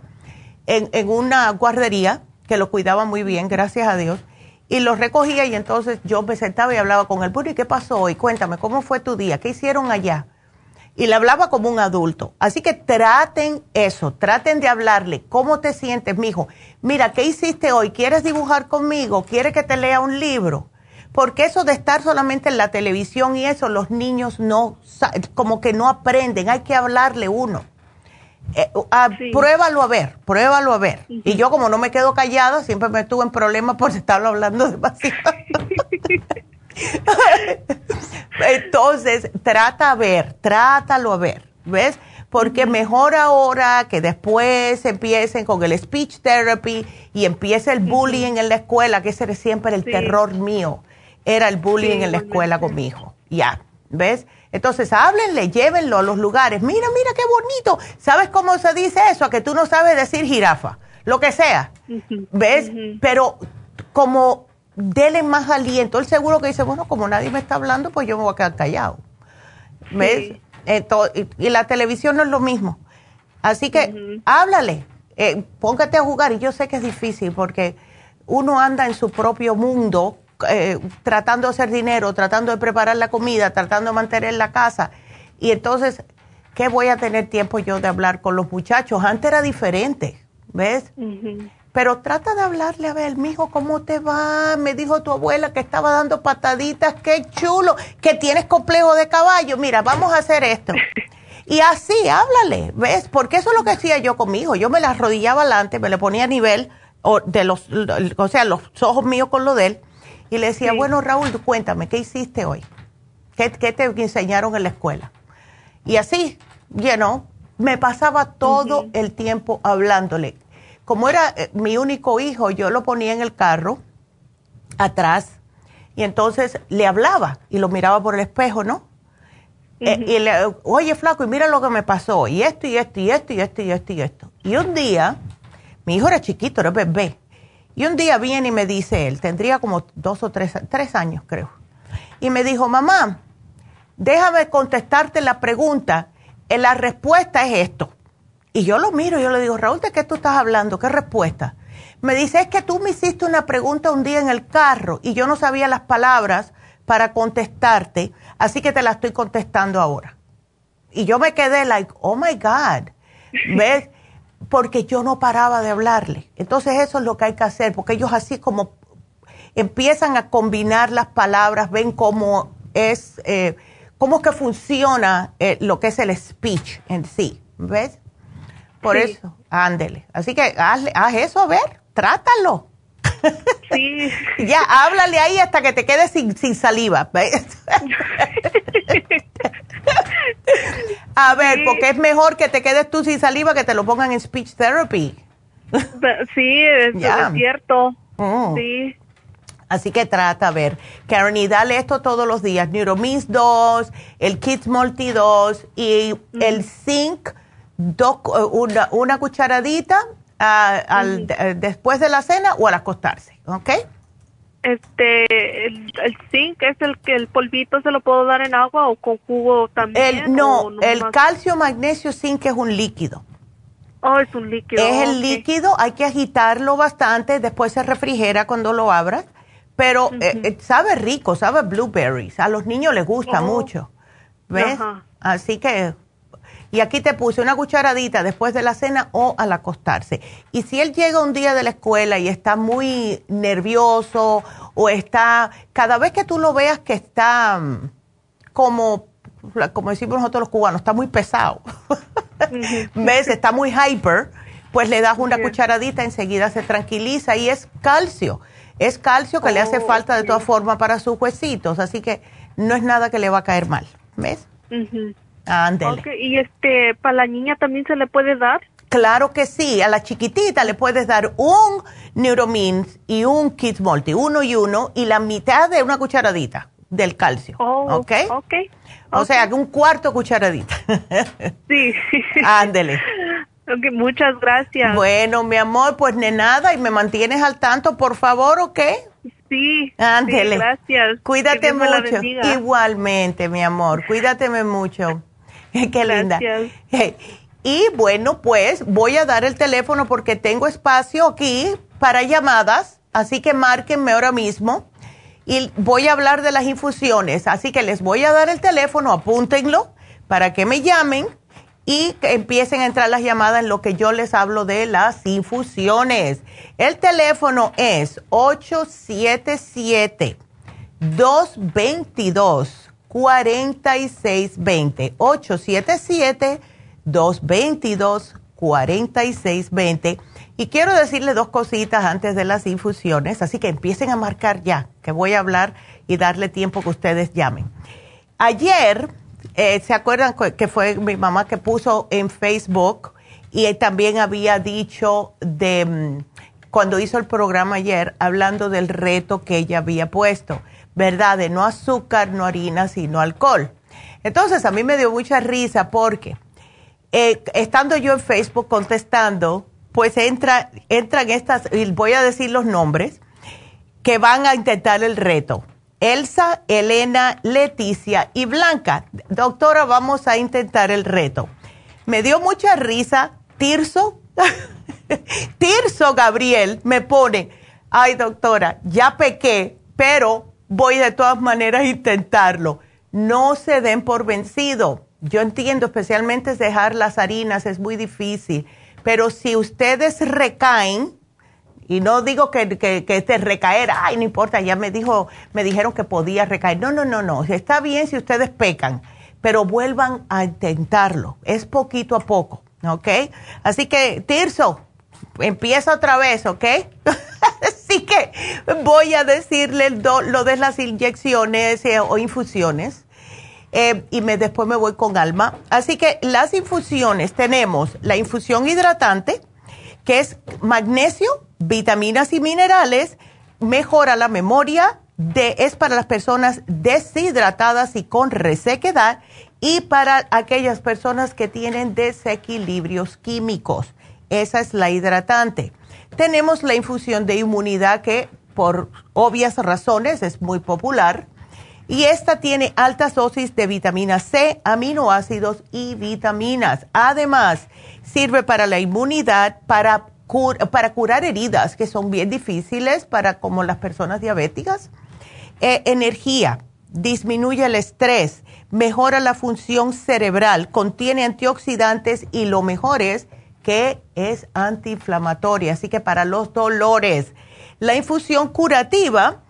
en, en una guardería que lo cuidaba muy bien, gracias a Dios, y los recogía y entonces yo me sentaba y hablaba con él. Bueno, ¿y qué pasó hoy? Cuéntame, ¿cómo fue tu día? ¿Qué hicieron allá? Y le hablaba como un adulto. Así que traten eso, traten de hablarle. ¿Cómo te sientes, mijo? Mira, ¿qué hiciste hoy? ¿Quieres dibujar conmigo? ¿Quieres que te lea un libro? Porque eso de estar solamente en la televisión y eso, los niños no, como que no aprenden. Hay que hablarle uno. Eh, pruébalo a ver, pruébalo a ver. Y yo como no me quedo callada, siempre me estuve en problemas por (laughs) estarlo hablando demasiado. (laughs) (laughs) Entonces, trata a ver, trátalo a ver, ¿ves? Porque mejor ahora que después empiecen con el speech therapy y empiece el bullying en la escuela, que ese era siempre el terror mío, era el bullying en la escuela con mi hijo. Ya, ¿ves? Entonces, háblenle, llévenlo a los lugares. Mira, mira qué bonito. ¿Sabes cómo se dice eso? A que tú no sabes decir jirafa, lo que sea. ¿Ves? Pero como dele más aliento. Él seguro que dice, bueno, como nadie me está hablando, pues yo me voy a quedar callado. ¿Ves? y, la televisión no es lo mismo. Así que háblale, eh, póngate a jugar. Y yo sé que es difícil porque uno anda en su propio mundo eh, tratando de hacer dinero, tratando de preparar la comida, tratando de mantener la casa. Y entonces, ¿qué voy a tener tiempo yo de hablar con los muchachos? Antes era diferente, ¿ves? Pero trata de hablarle a ver, mijo, ¿cómo te va? Me dijo tu abuela que estaba dando pataditas, qué chulo, que tienes complejo de caballo. Mira, vamos a hacer esto. (laughs) Y así, háblale, ¿ves? Porque eso es lo que hacía yo con mi hijo. Yo me la arrodillaba adelante, me le ponía a nivel, o, de los, o sea, los ojos míos con lo de él y le decía, bueno, Raúl, cuéntame, ¿qué hiciste hoy? ¿Qué, te enseñaron en la escuela? Y así, you know, me pasaba todo el tiempo hablándole. Como era eh, mi único hijo, yo lo ponía en el carro atrás y entonces le hablaba y lo miraba por el espejo, ¿no? Eh, y le, oye, flaco, y mira lo que me pasó, y esto, y esto, y esto, y esto, y esto, y esto. Y un día, mi hijo era chiquito, era bebé, y un día viene y me dice él, tendría como dos o tres, tres años creo, y me dijo, mamá, déjame contestarte la pregunta, eh, la respuesta es esto. Y yo lo miro y yo le digo, Raúl, ¿de qué tú estás hablando? ¿Qué respuesta? Me dice, es que tú me hiciste una pregunta un día en el carro y yo no sabía las palabras para contestarte, así que te la estoy contestando ahora. Y yo me quedé like, oh my God. ¿Ves? (laughs) porque yo no paraba de hablarle. Entonces eso es lo que hay que hacer, porque ellos así como empiezan a combinar las palabras, ven cómo es, eh, cómo que funciona eh, lo que es el speech en sí, ¿ves? Por eso, ándele. Así que haz, haz eso, a ver, trátalo. Sí. (laughs) ya, háblale ahí hasta que te quedes sin, sin saliva. (laughs) A ver, porque es mejor que te quedes tú sin saliva que te lo pongan en speech therapy. Sí, es, cierto. Oh. Sí. Así que trata, a ver, Karen, y dale esto todos los días. Neuromins 2, el Kids Multi 2 y el Zinc, una, una cucharadita al, después de la cena o al acostarse, ¿ok? este el, zinc es el que el polvito se lo puedo dar en agua o con jugo también no, el calcio magnesio zinc es un líquido. Oh es un líquido es el líquido hay que agitarlo bastante después se refrigera cuando lo abras pero eh, eh, sabe rico sabe blueberries a los niños les gusta oh. mucho ves así que y aquí te puse una cucharadita después de la cena o al acostarse. Y si él llega un día de la escuela y está muy nervioso o está, cada vez que tú lo veas que está mm, como, como decimos nosotros los cubanos, está muy pesado, (laughs) ¿ves? Está muy hyper, pues le das una cucharadita, enseguida se tranquiliza y es calcio. Es calcio que le hace oh, falta de todas formas para sus huesitos, así que no es nada que le va a caer mal, ¿ves? Ándele. ¿Y este, para la niña también se le puede dar? Claro que sí, a la chiquitita le puedes dar un Neuromins y un Kids Multi, uno y uno, y la mitad de una cucharadita del calcio. Oh, ¿Ok? Ok. O sea, un cuarto cucharadita. (laughs) sí. Ándele. Ok, muchas gracias. Bueno, mi amor, pues de nada y me mantienes al tanto, por favor, ¿ok? Sí. Ándele. gracias. Cuídate mucho. Igualmente, mi amor. Cuídateme mucho. (laughs) Qué linda. (laughs) Y bueno, pues voy a dar el teléfono porque tengo espacio aquí para llamadas, así que márquenme ahora mismo y voy a hablar de las infusiones. Así que les voy a dar el teléfono, apúntenlo para que me llamen y que empiecen a entrar las llamadas en lo que yo les hablo de las infusiones. El teléfono es 877 222 4620 877 222 4620 y quiero decirle dos cositas antes de las infusiones, así que empiecen a marcar ya, que voy a hablar y darle tiempo que ustedes llamen. Ayer, eh, ¿se acuerdan que fue mi mamá que puso en Facebook y también había dicho de mm, cuando hizo el programa ayer, hablando del reto que ella había puesto, ¿verdad? De no azúcar, no harina, sino alcohol. Entonces a mí me dio mucha risa porque eh, estando yo en Facebook contestando, pues entra, entran estas, y voy a decir los nombres, que van a intentar el reto. Elsa, Elena, Leticia y Blanca. Doctora, vamos a intentar el reto. Me dio mucha risa. Tirso, (laughs) Tirso Gabriel me pone, ay doctora, ya pequé, pero voy de todas maneras a intentarlo. No se den por vencido. Yo entiendo, especialmente dejar las harinas es muy difícil pero si ustedes recaen, y no digo que, que, te recaer, ay, no importa, ya me dijo, me dijeron que podía recaer. No, no, no, no. Está bien si ustedes pecan, pero vuelvan a intentarlo. Es poquito a poco, ¿ok? Así que, Tirso, empieza otra vez, ¿ok? (laughs) Así que voy a decirle lo de las inyecciones eh, o infusiones eh, y me, después me voy con alma. Así que las infusiones tenemos la infusión hidratante, que es magnesio, vitaminas y minerales, mejora la memoria, es para las personas deshidratadas y con resequedad y para aquellas personas que tienen desequilibrios químicos. Esa es la hidratante. Tenemos la infusión de inmunidad que por obvias razones es muy popular y esta tiene altas dosis de vitamina C, aminoácidos y vitaminas. Además, sirve para la inmunidad, para, para curar heridas que son bien difíciles para como las personas diabéticas. Eh, energía, disminuye el estrés, mejora la función cerebral, contiene antioxidantes y lo mejor es que es antiinflamatoria. Así que para los dolores, la infusión curativa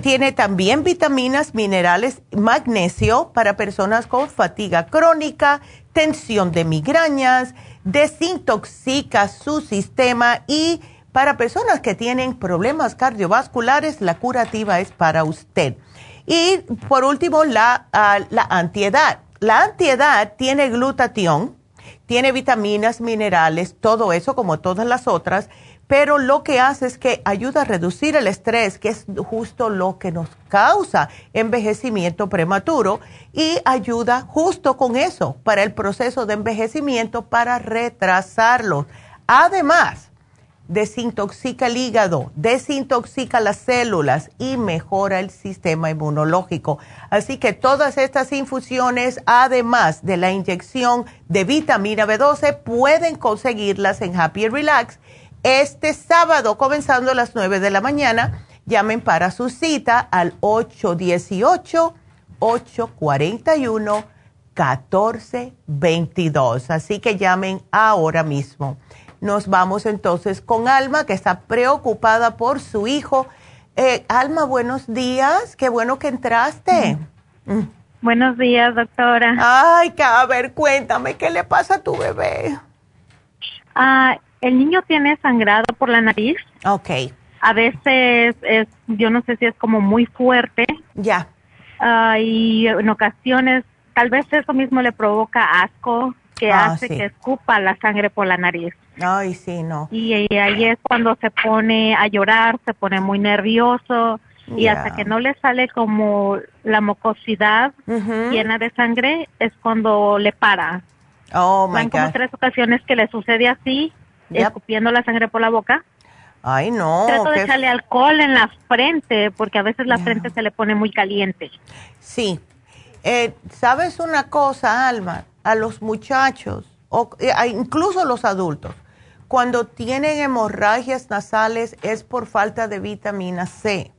tiene también vitaminas, minerales, magnesio para personas con fatiga crónica, tensión de migrañas, desintoxica su sistema y para personas que tienen problemas cardiovasculares, la curativa es para usted. Y por último, la, uh, la antiedad. La antiedad tiene glutatión, tiene vitaminas, minerales, todo eso como todas las otras pero lo que hace es que ayuda a reducir el estrés, que es justo lo que nos causa envejecimiento prematuro, y ayuda justo con eso, para el proceso de envejecimiento, para retrasarlo. Además, desintoxica el hígado, desintoxica las células y mejora el sistema inmunológico. Así que todas estas infusiones, además de la inyección de vitamina B12, pueden conseguirlas en Happy Relax este sábado, comenzando a las 9 de la mañana, llamen para su cita al 818-841-1422. Así que llamen ahora mismo. Nos vamos entonces con Alma, que está preocupada por su hijo. Eh, Alma, buenos días. Qué bueno que entraste. Mm. Buenos días, doctora. Ay, a ver, cuéntame, ¿qué le pasa a tu bebé? Ah, el niño tiene sangrado por la nariz. Ok. a veces es, yo no sé si es como muy fuerte. Ya. Ah, y en ocasiones, tal vez eso mismo le provoca asco, que Ah, hace sí. que escupa la sangre por la nariz. Ay, sí, no. Y, y ahí es cuando se pone a llorar, se pone muy nervioso y hasta que no le sale como la mucosidad Ujú. llena de sangre es cuando le para. Oh, my Van como God. tres ocasiones que le sucede así, Yep. escupiendo la sangre por la boca. Ay, no. Trato de echarle alcohol en la frente porque a veces la frente se le pone muy caliente. Sí. Eh, ¿Sabes una cosa, Alma? A los muchachos, o eh, a incluso los adultos, cuando tienen hemorragias nasales es por falta de vitamina C.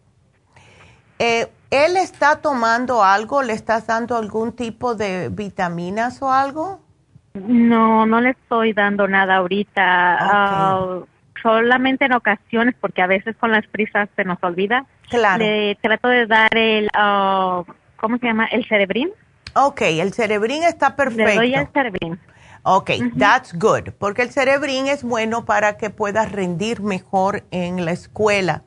Eh, ¿Él está tomando algo? ¿Le estás dando algún tipo de vitaminas o algo? No, no le estoy dando nada ahorita. Ah, solamente en ocasiones, porque a veces con las prisas se nos olvida. Claro. Le trato de dar el, ah, ¿cómo se llama? El cerebrín. Ok, el cerebrín está perfecto. Le doy el cerebrín. Ok, that's good, porque el cerebrín es bueno para que puedas rendir mejor en la escuela.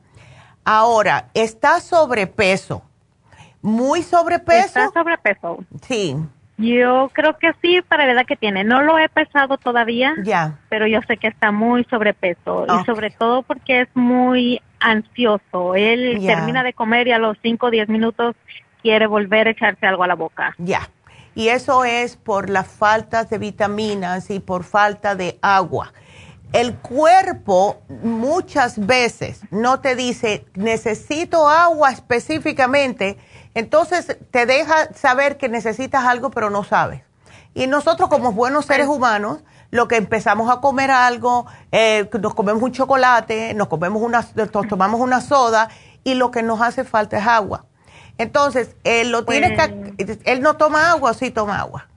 Ahora, ¿está sobrepeso? ¿Muy sobrepeso? Está sobrepeso. Sí. Yo creo que sí, para la edad que tiene. No lo he pesado todavía. Ya. Pero yo sé que está muy sobrepeso. Ok. Y sobre todo porque es muy ansioso. Él termina de comer y a los 5 o 10 minutos quiere volver a echarse algo a la boca. Ya. Y eso es por la falta de vitaminas y por falta de agua. El cuerpo muchas veces no te dice, necesito agua específicamente, entonces te deja saber que necesitas algo pero no sabes. Y nosotros como buenos seres humanos, lo que empezamos a comer algo, eh, nos comemos un chocolate, nos comemos una, nos tomamos una soda y lo que nos hace falta es agua. Entonces, él lo tiene que, él no toma agua o sí toma agua.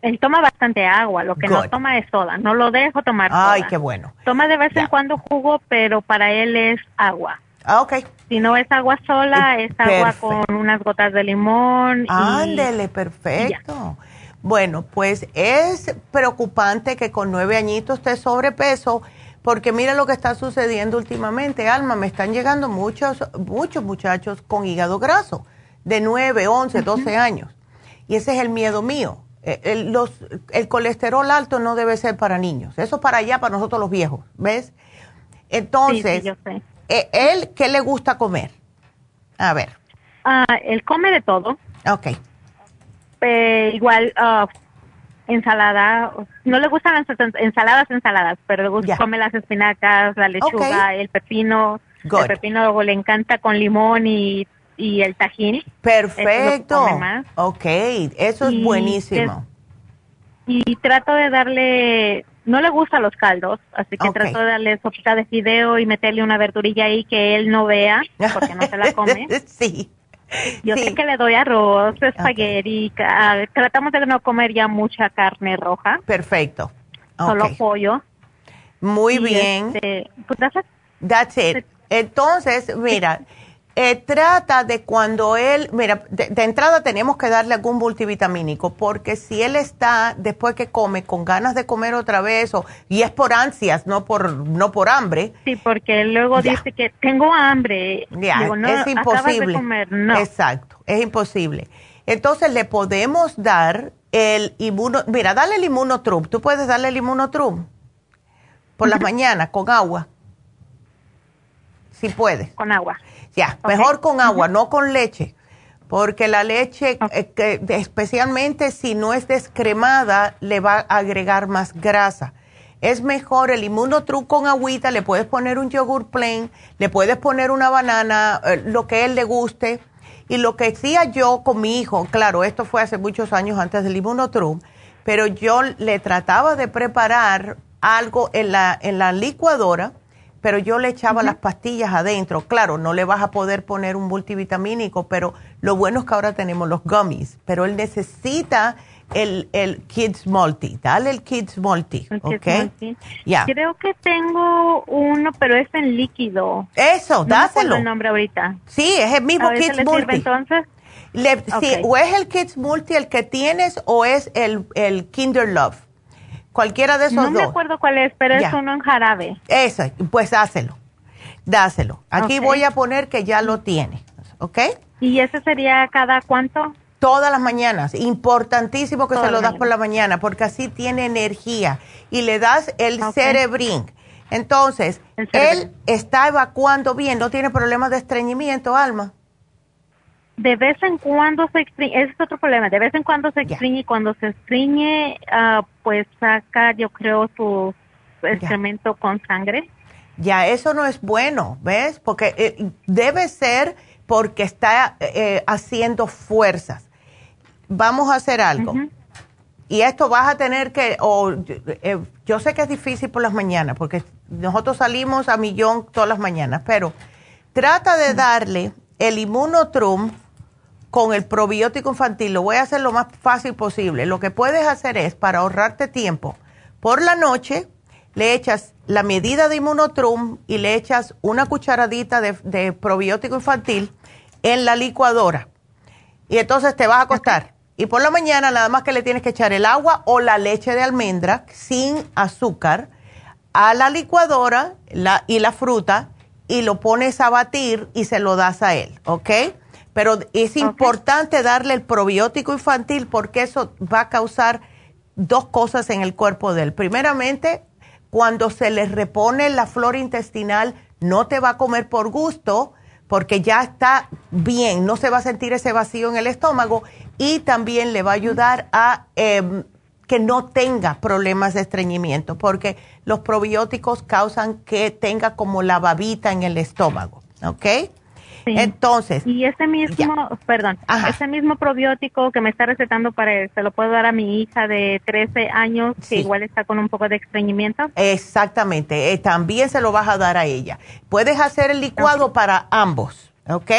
Él toma bastante agua, lo que no toma es soda. No lo dejo tomar Ay, soda. qué bueno. Toma de vez en cuando jugo, pero para él es agua. Ah, ok. Si no es agua sola, es agua con unas gotas de limón. y- Ándele, perfecto. Bueno, pues es preocupante que con nueve añitos esté sobrepeso, porque mira lo que está sucediendo últimamente, Alma, me están llegando muchos, muchos muchachos con hígado graso, de nueve, once, doce años. Y ese es el miedo mío. Eh, El, los, el colesterol alto no debe ser para niños, eso es para allá, para nosotros los viejos, ¿ves? Entonces, Sí, sí, eh, ¿él qué le gusta comer? A ver, Ah, él come de todo. ok. Eh, igual ah, ensalada, no le gustan las ensa- ensaladas, ensaladas, pero le gusta, come las espinacas, la lechuga, el pepino. Good. El pepino luego le encanta con limón y, y el tajín. Perfecto. Eso. Ok, eso es buenísimo. Y trato de darle, no le gustan los caldos, así que trato de darle sopita de fideo y meterle una verdurilla ahí que él no vea, porque no se la (laughs) come. sí. Yo sé que le doy arroz, espagueti, ca- tratamos de no comer ya mucha carne roja. Perfecto. Solo Ok. pollo. Muy Y, bien. este, pues, that's it. That's it. Entonces, mira, eh, trata de cuando él, mira, de, de entrada tenemos que darle algún multivitamínico, porque si él está después que come con ganas de comer otra vez, o, y es por ansias, no por, no por hambre. Sí, porque luego Ya. dice que tengo hambre. Ya, Digo, no, es acabas de imposible. comer. No. Exacto, es imposible. Entonces le podemos dar el inmuno, mira, dale el inmunotrum. Tú puedes darle el inmunotrum por las (laughs) mañanas con agua. Si puedes. Con agua. Ya, mejor con agua, no con leche. Porque la leche, eh, especialmente si no es descremada, le va a agregar más grasa. Es mejor el inmunotru con agüita, le puedes poner un yogur plain, le puedes poner una banana, eh, lo que él le guste. Y lo que hacía yo con mi hijo, claro, esto fue hace muchos años antes del inmunotru, pero yo le trataba de preparar algo en la, en la licuadora, pero yo le echaba las pastillas adentro. Claro, no le vas a poder poner un multivitamínico, pero lo bueno es que ahora tenemos los gummies, pero él necesita el, el Kids Multi. Dale el Kids Multi, El ¿ok? Creo que tengo uno, pero es en líquido. Eso, No dáselo. el nombre ahorita. Sí, es el mismo ¿A Kids le Multi. sirve entonces? Le- sí, o es el Kids Multi el que tienes o es el, el Kinder Love. Cualquiera de esos No me dos. acuerdo cuál es, pero es Ya. uno en jarabe. Eso, pues hácelo. dáselo. Aquí voy a poner que ya lo tiene, ¿ok? ¿Y ese sería cada cuánto? Todas las mañanas. Importantísimo que se lo das por la mañana porque así tiene energía y le das el cerebrin. Entonces, él está evacuando bien, no tiene problemas de estreñimiento, Alma. De vez en cuando se extriñe, ese es otro problema, de vez en cuando se extriñe y cuando se extriñe, ah, pues saca, yo creo, su excremento con sangre. Ya, eso no es bueno, ¿ves? Porque eh, debe ser porque está eh, haciendo fuerzas. Vamos a hacer algo. Y esto vas a tener que, o eh, yo sé que es difícil por las mañanas, porque nosotros salimos a millón todas las mañanas, pero trata de darle el inmunotrum con el probiótico infantil. Lo voy a hacer lo más fácil posible. Lo que puedes hacer es, para ahorrarte tiempo, por la noche le echas la medida de inmunotrum y le echas una cucharadita de, probiótico infantil en la licuadora. Y entonces te vas a acostar. Y por la mañana nada más que le tienes que echar el agua o la leche de almendra sin azúcar a la licuadora y la fruta y lo pones a batir y se lo das a él, ¿ok? Pero es importante darle el probiótico infantil porque eso va a causar dos cosas en el cuerpo de él. Primeramente, cuando se le repone la flora intestinal, no te va a comer por gusto porque ya está bien, no se va a sentir ese vacío en el estómago y también le va a ayudar a em, que no tenga problemas de estreñimiento porque los probióticos causan que tenga como la babita en el estómago, ¿ok? Entonces. Y ese mismo, perdón, ese mismo probiótico que me está recetando para él, se lo puedo dar a mi hija de 13 años que igual está con un poco de estreñimiento. Exactamente, eh, también se lo vas a dar a ella. Puedes hacer el licuado para ambos, ¿ok?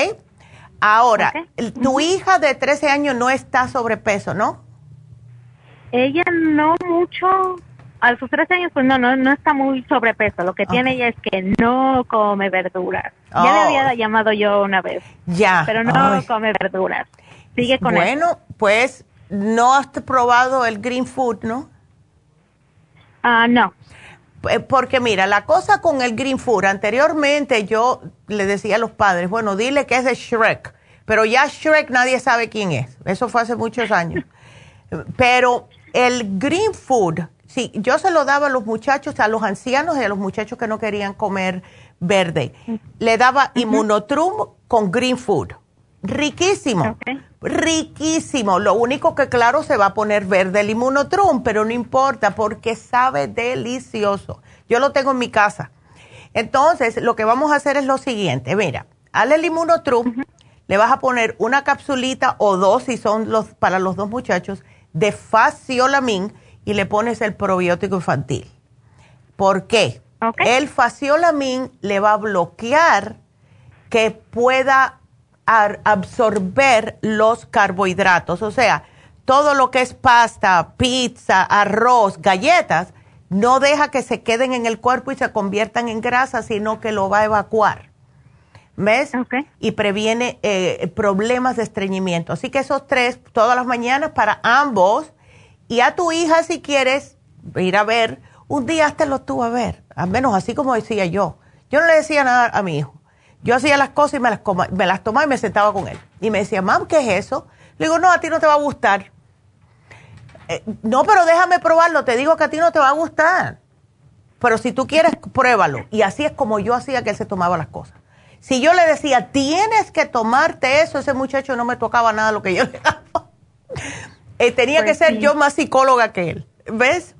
Ahora, tu hija de 13 años no está sobrepeso, ¿no? Ella no mucho, a sus 13 años, pues no, no, no está muy sobrepeso. Lo que tiene ella es que no come verduras. Ya le había oh. llamado yo una vez. Ya. Pero no come verduras. Sigue con Bueno, pues no has probado el green food, ¿no? Ah, no. Porque mira, la cosa con el green food, anteriormente yo le decía a los padres, bueno, dile que es de Shrek, pero ya Shrek nadie sabe quién es. Eso fue hace muchos años. (laughs) Pero el green food Sí, yo se lo daba a los muchachos, a los ancianos y a los muchachos que no querían comer verde. Le daba inmunotrum con green food. Riquísimo. Riquísimo. Lo único que claro se va a poner verde el inmunotrum, pero no importa porque sabe delicioso. Yo lo tengo en mi casa. Entonces, lo que vamos a hacer es lo siguiente. Mira, al el inmunotrum, le vas a poner una capsulita o dos, si son los para los dos muchachos, de faciolamin y le pones el probiótico infantil. ¿Por qué? El faciolamin le va a bloquear que pueda absorber los carbohidratos, o sea, todo lo que es pasta, pizza, arroz, galletas, no deja que se queden en el cuerpo y se conviertan en grasa, sino que lo va a evacuar. ¿Ves? Y previene eh, problemas de estreñimiento. Así que esos tres todas las mañanas para ambos y a tu hija, si quieres ir a ver, un día te lo tuvo a ver, al menos así como decía yo. Yo no le decía nada a mi hijo. Yo hacía las cosas y me las, me las tomaba y me sentaba con él. Y me decía, mam, ¿qué es eso? Le digo, no, a ti no te va a gustar. Eh, no, pero déjame probarlo. Te digo que a ti no te va a gustar. Pero si tú quieres, pruébalo. Y así es como yo hacía que él se tomaba las cosas. Si yo le decía, tienes que tomarte eso, ese muchacho no me tocaba nada lo que yo le daba. Eh, tenía que pues ser yo más psicóloga que él, ¿ves?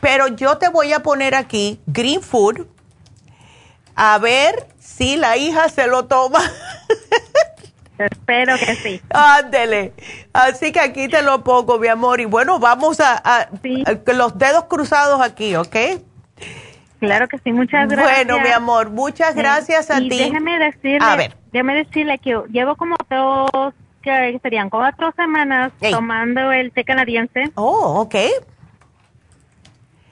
Pero yo te voy a poner aquí Green Food, a ver si la hija se lo toma. (laughs) Espero que sí. Ándele. Así que aquí te lo pongo, mi amor. Y bueno, vamos a, los dedos cruzados aquí, ¿ok? Claro que sí, muchas gracias. Bueno, mi amor, muchas gracias a ti. Déjeme decirle, a ver. déjeme decirle que llevo como dos que serían cuatro semanas tomando el té canadiense. Oh, ok.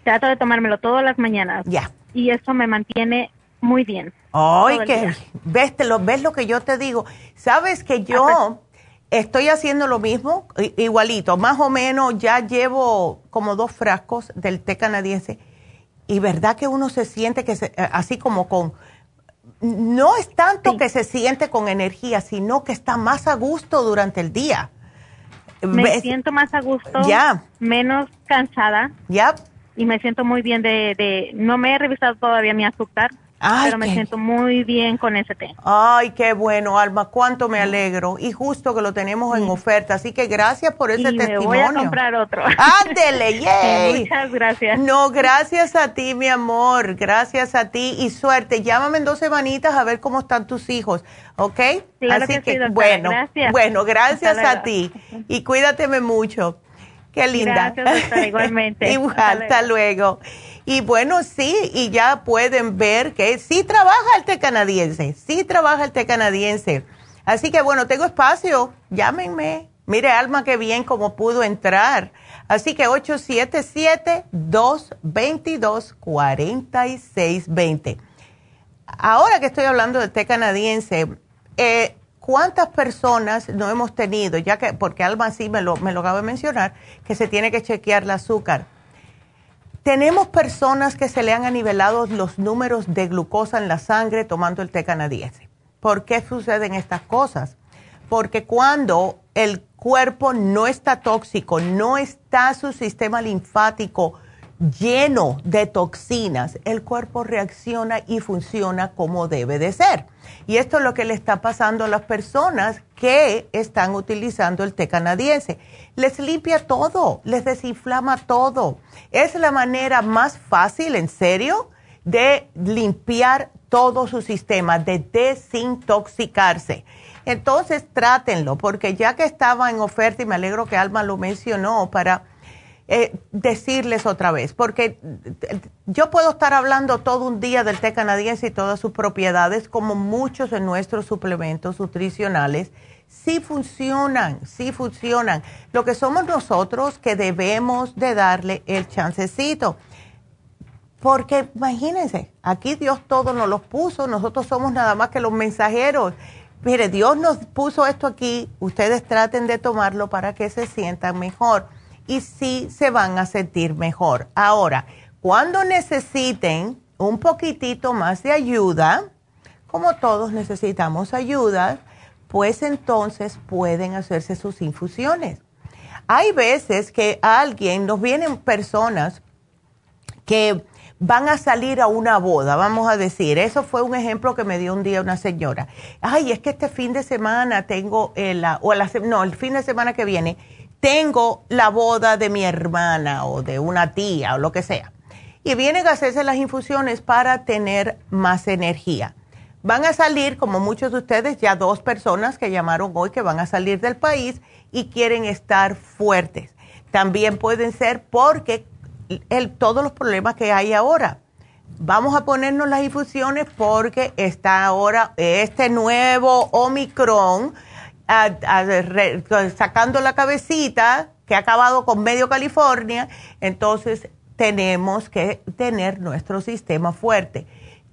Trato de tomármelo todas las mañanas. Ya. Y eso me mantiene muy bien. Ay, que ves, lo, ves lo que yo te digo. Sabes que yo ah, pues. estoy haciendo lo mismo, igualito, más o menos ya llevo como dos frascos del té canadiense y verdad que uno se siente que se, así como con no es tanto que se siente con energía, sino que está más a gusto durante el día. Me siento más a gusto, ya. menos cansada. Y me siento muy bien de, de, no me he revisado todavía mi azúcar, pero me siento muy bien con ese té. Ay, qué bueno, Alma, cuánto me alegro. Y justo que lo tenemos en oferta, así que gracias por ese testimonio. Me voy a comprar otro. (laughs) Ándele, yay. muchas gracias. No, gracias a ti, mi amor, gracias a ti y suerte. Llámame en dos semanitas a ver cómo están tus hijos, ¿ok? Claro así que, bueno, gracias. bueno, gracias a ti y cuídateme mucho. Qué linda. Gracias, (laughs) igualmente. Igual, hasta luego. Y bueno, sí, y ya pueden ver que sí trabaja el té canadiense, sí trabaja el té canadiense. Así que bueno, tengo espacio, llámenme. Mire, Alma, qué bien como pudo entrar. Así que 877-222-4620. Ahora que estoy hablando del té canadiense, eh, ¿cuántas personas no hemos tenido? Ya que, porque Alma sí me lo, me lo acaba de mencionar, que se tiene que chequear el azúcar tenemos personas que se le han anivelado los números de glucosa en la sangre tomando el té canadiense. ¿Por qué suceden estas cosas? Porque cuando el cuerpo no está tóxico, no está su sistema linfático lleno de toxinas, el cuerpo reacciona y funciona como debe de ser. Y esto es lo que le está pasando a las personas que están utilizando el té canadiense. Les limpia todo, les desinflama todo. Es la manera más fácil, en serio, de limpiar todo su sistema, de desintoxicarse. Entonces, trátenlo, porque ya que estaba en oferta, y me alegro que Alma lo mencionó, para eh, decirles otra vez, porque yo puedo estar hablando todo un día del té canadiense y todas sus propiedades, como muchos de nuestros suplementos nutricionales, sí funcionan, sí funcionan. Lo que somos nosotros que debemos de darle el chancecito. Porque imagínense, aquí Dios todo nos los puso, nosotros somos nada más que los mensajeros. Mire, Dios nos puso esto aquí, ustedes traten de tomarlo para que se sientan mejor y sí se van a sentir mejor. Ahora, cuando necesiten un poquitito más de ayuda, como todos necesitamos ayuda, pues entonces pueden hacerse sus infusiones. Hay veces que alguien, nos vienen personas que van a salir a una boda, vamos a decir. Eso fue un ejemplo que me dio un día una señora. Ay, es que este fin de semana tengo, el, o la, no, el fin de semana que viene tengo la boda de mi hermana o de una tía o lo que sea. Y vienen a hacerse las infusiones para tener más energía. Van a salir, como muchos de ustedes, ya dos personas que llamaron hoy que van a salir del país y quieren estar fuertes. También pueden ser porque todos los problemas que hay ahora. Vamos a ponernos las infusiones porque está ahora este nuevo Omicron sacando la cabecita, que ha acabado con medio California, entonces tenemos que tener nuestro sistema fuerte.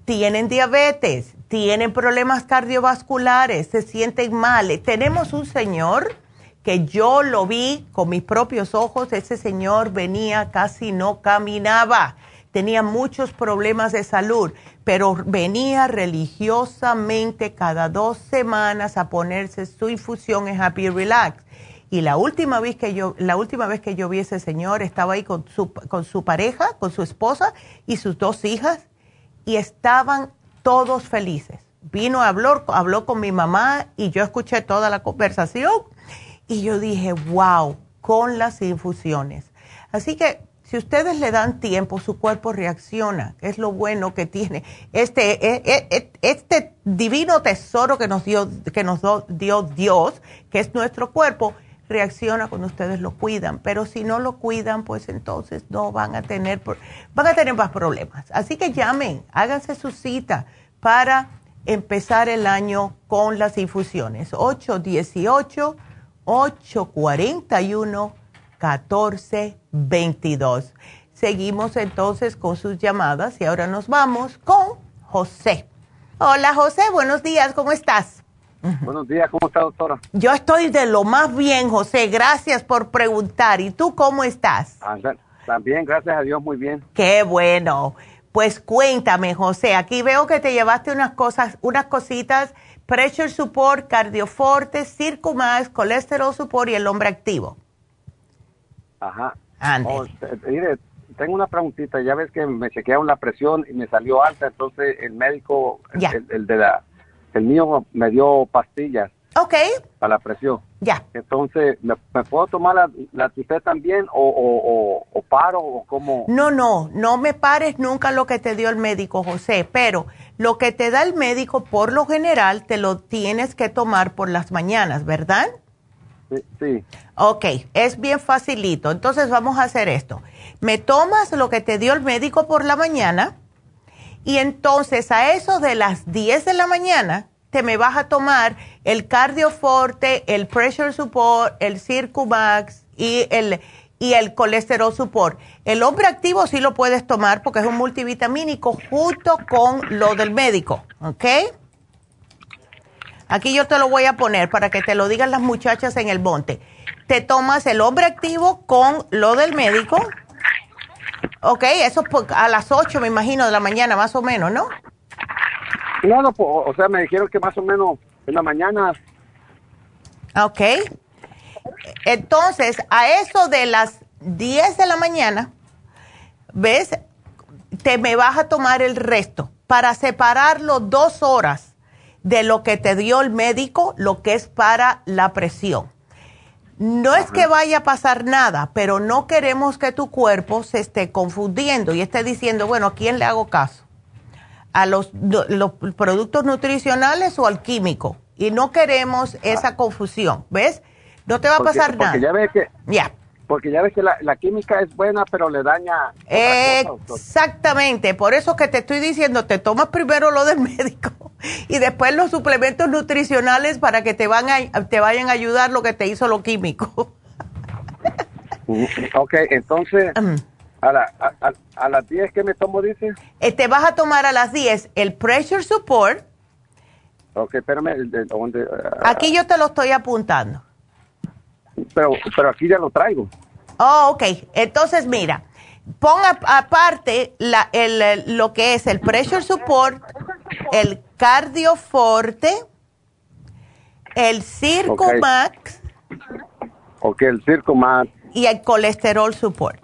Tienen diabetes, tienen problemas cardiovasculares, se sienten mal. Tenemos un señor que yo lo vi con mis propios ojos, ese señor venía, casi no caminaba, tenía muchos problemas de salud pero venía religiosamente cada dos semanas a ponerse su infusión en Happy Relax. Y la última vez que yo, la última vez que yo vi ese señor, estaba ahí con su, con su pareja, con su esposa y sus dos hijas, y estaban todos felices. Vino a hablar, habló con mi mamá y yo escuché toda la conversación y yo dije, wow, con las infusiones. Así que si ustedes le dan tiempo, su cuerpo reacciona. Es lo bueno que tiene. Este, e, e, e, este divino tesoro que nos dio, que nos dio Dios, que es nuestro cuerpo, reacciona cuando ustedes lo cuidan. Pero si no lo cuidan, pues entonces no van a tener, van a tener más problemas. Así que llamen, háganse su cita para empezar el año con las infusiones. 818 841 1422. Seguimos entonces con sus llamadas y ahora nos vamos con José. Hola José, buenos días, ¿cómo estás? Buenos días, ¿cómo está doctora? Yo estoy de lo más bien, José, gracias por preguntar. ¿Y tú cómo estás? Ah, también, gracias a Dios, muy bien. Qué bueno. Pues cuéntame, José, aquí veo que te llevaste unas cosas, unas cositas, Pressure Support, Cardioforte, Circumax, Colesterol Support y el hombre activo. Ajá. Oh, mire, tengo una preguntita. Ya ves que me chequearon la presión y me salió alta, entonces el médico, el, de la, el mío me dio pastillas. Ok. Para la presión. Ya. Entonces, ¿me, puedo tomar la, la usted también o, o, paro o cómo? No, no, no me pares nunca lo que te dio el médico, José, pero lo que te da el médico por lo general te lo tienes que tomar por las mañanas, ¿verdad? Sí. sí. Ok, es bien facilito. Entonces vamos a hacer esto. Me tomas lo que te dio el médico por la mañana y entonces a eso de las 10 de la mañana te me vas a tomar el Cardioforte, el Pressure Support, el Circumax y el, y el Colesterol Support. El hombre activo sí lo puedes tomar porque es un multivitamínico junto con lo del médico, ¿ok? Aquí yo te lo voy a poner para que te lo digan las muchachas en el monte. Te tomas el hombre activo con lo del médico. Ok, eso a las 8 me imagino de la mañana más o menos, ¿no? Claro, o sea, me dijeron que más o menos en la mañana. Ok. Entonces, a eso de las 10 de la mañana, ¿ves? Te me vas a tomar el resto para separarlo dos horas de lo que te dio el médico, lo que es para la presión. No es que vaya a pasar nada, pero no queremos que tu cuerpo se esté confundiendo y esté diciendo, bueno, ¿a quién le hago caso? a los, los productos nutricionales o al químico. Y no queremos esa confusión, ¿ves? No te va a pasar nada. Ya ves que, ya. Porque ya ves que la, química es buena, pero le daña. Exactamente, por eso que te estoy diciendo, te tomas primero lo del (laughs) médico y después los suplementos nutricionales para que te, van a, te vayan a ayudar lo que te hizo lo químico. (laughs) ok, entonces, a, la, a, las 10 que me tomo, dice. Eh, te vas a tomar a las 10 el pressure support. Ok, espérame. Aquí yo te lo estoy apuntando. Pero, pero aquí ya lo traigo. Oh, ok. Entonces, mira, pon aparte la, el, lo que es el pressure support, el cardioforte, el Circo Max. Ok, el Circo Max. Y el colesterol support.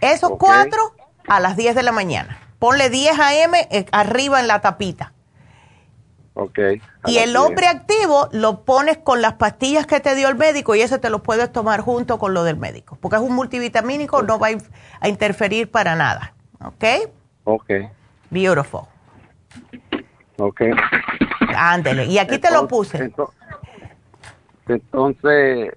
Esos cuatro a las 10 de la mañana. Ponle 10 a.m. Eh, arriba en la tapita. Ok. Y el hombre activo lo pones con las pastillas que te dio el médico y ese te lo puedes tomar junto con lo del médico. Porque es un multivitamínico, no va a interferir para nada. ¿Ok? Ok. Beautiful. Ok. Ándele. Y aquí te lo puse. entonces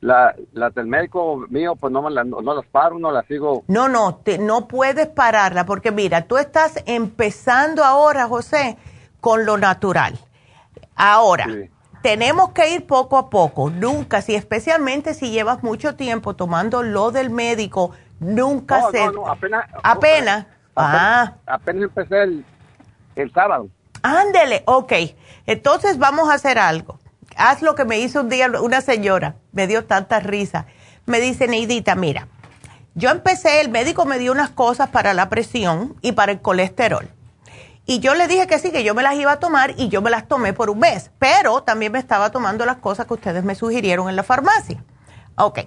la, las del médico mío, pues no, no, las paro, no las sigo. No, no, te, no puedes pararla porque mira, tú estás empezando ahora, José, con lo natural. Ahora, tenemos que ir poco a poco, nunca, si especialmente si llevas mucho tiempo tomando lo del médico, nunca se... No, apenas... Apenas. ah. Apenas empecé el, el sábado. Ándele, ok. Entonces vamos a hacer algo haz lo que me hizo un día una señora, me dio tanta risa. Me dice, Neidita, mira, yo empecé, el médico me dio unas cosas para la presión y para el colesterol. Y yo le dije que sí, que yo me las iba a tomar y yo me las tomé por un mes, pero también me estaba tomando las cosas que ustedes me sugirieron en la farmacia. Ok,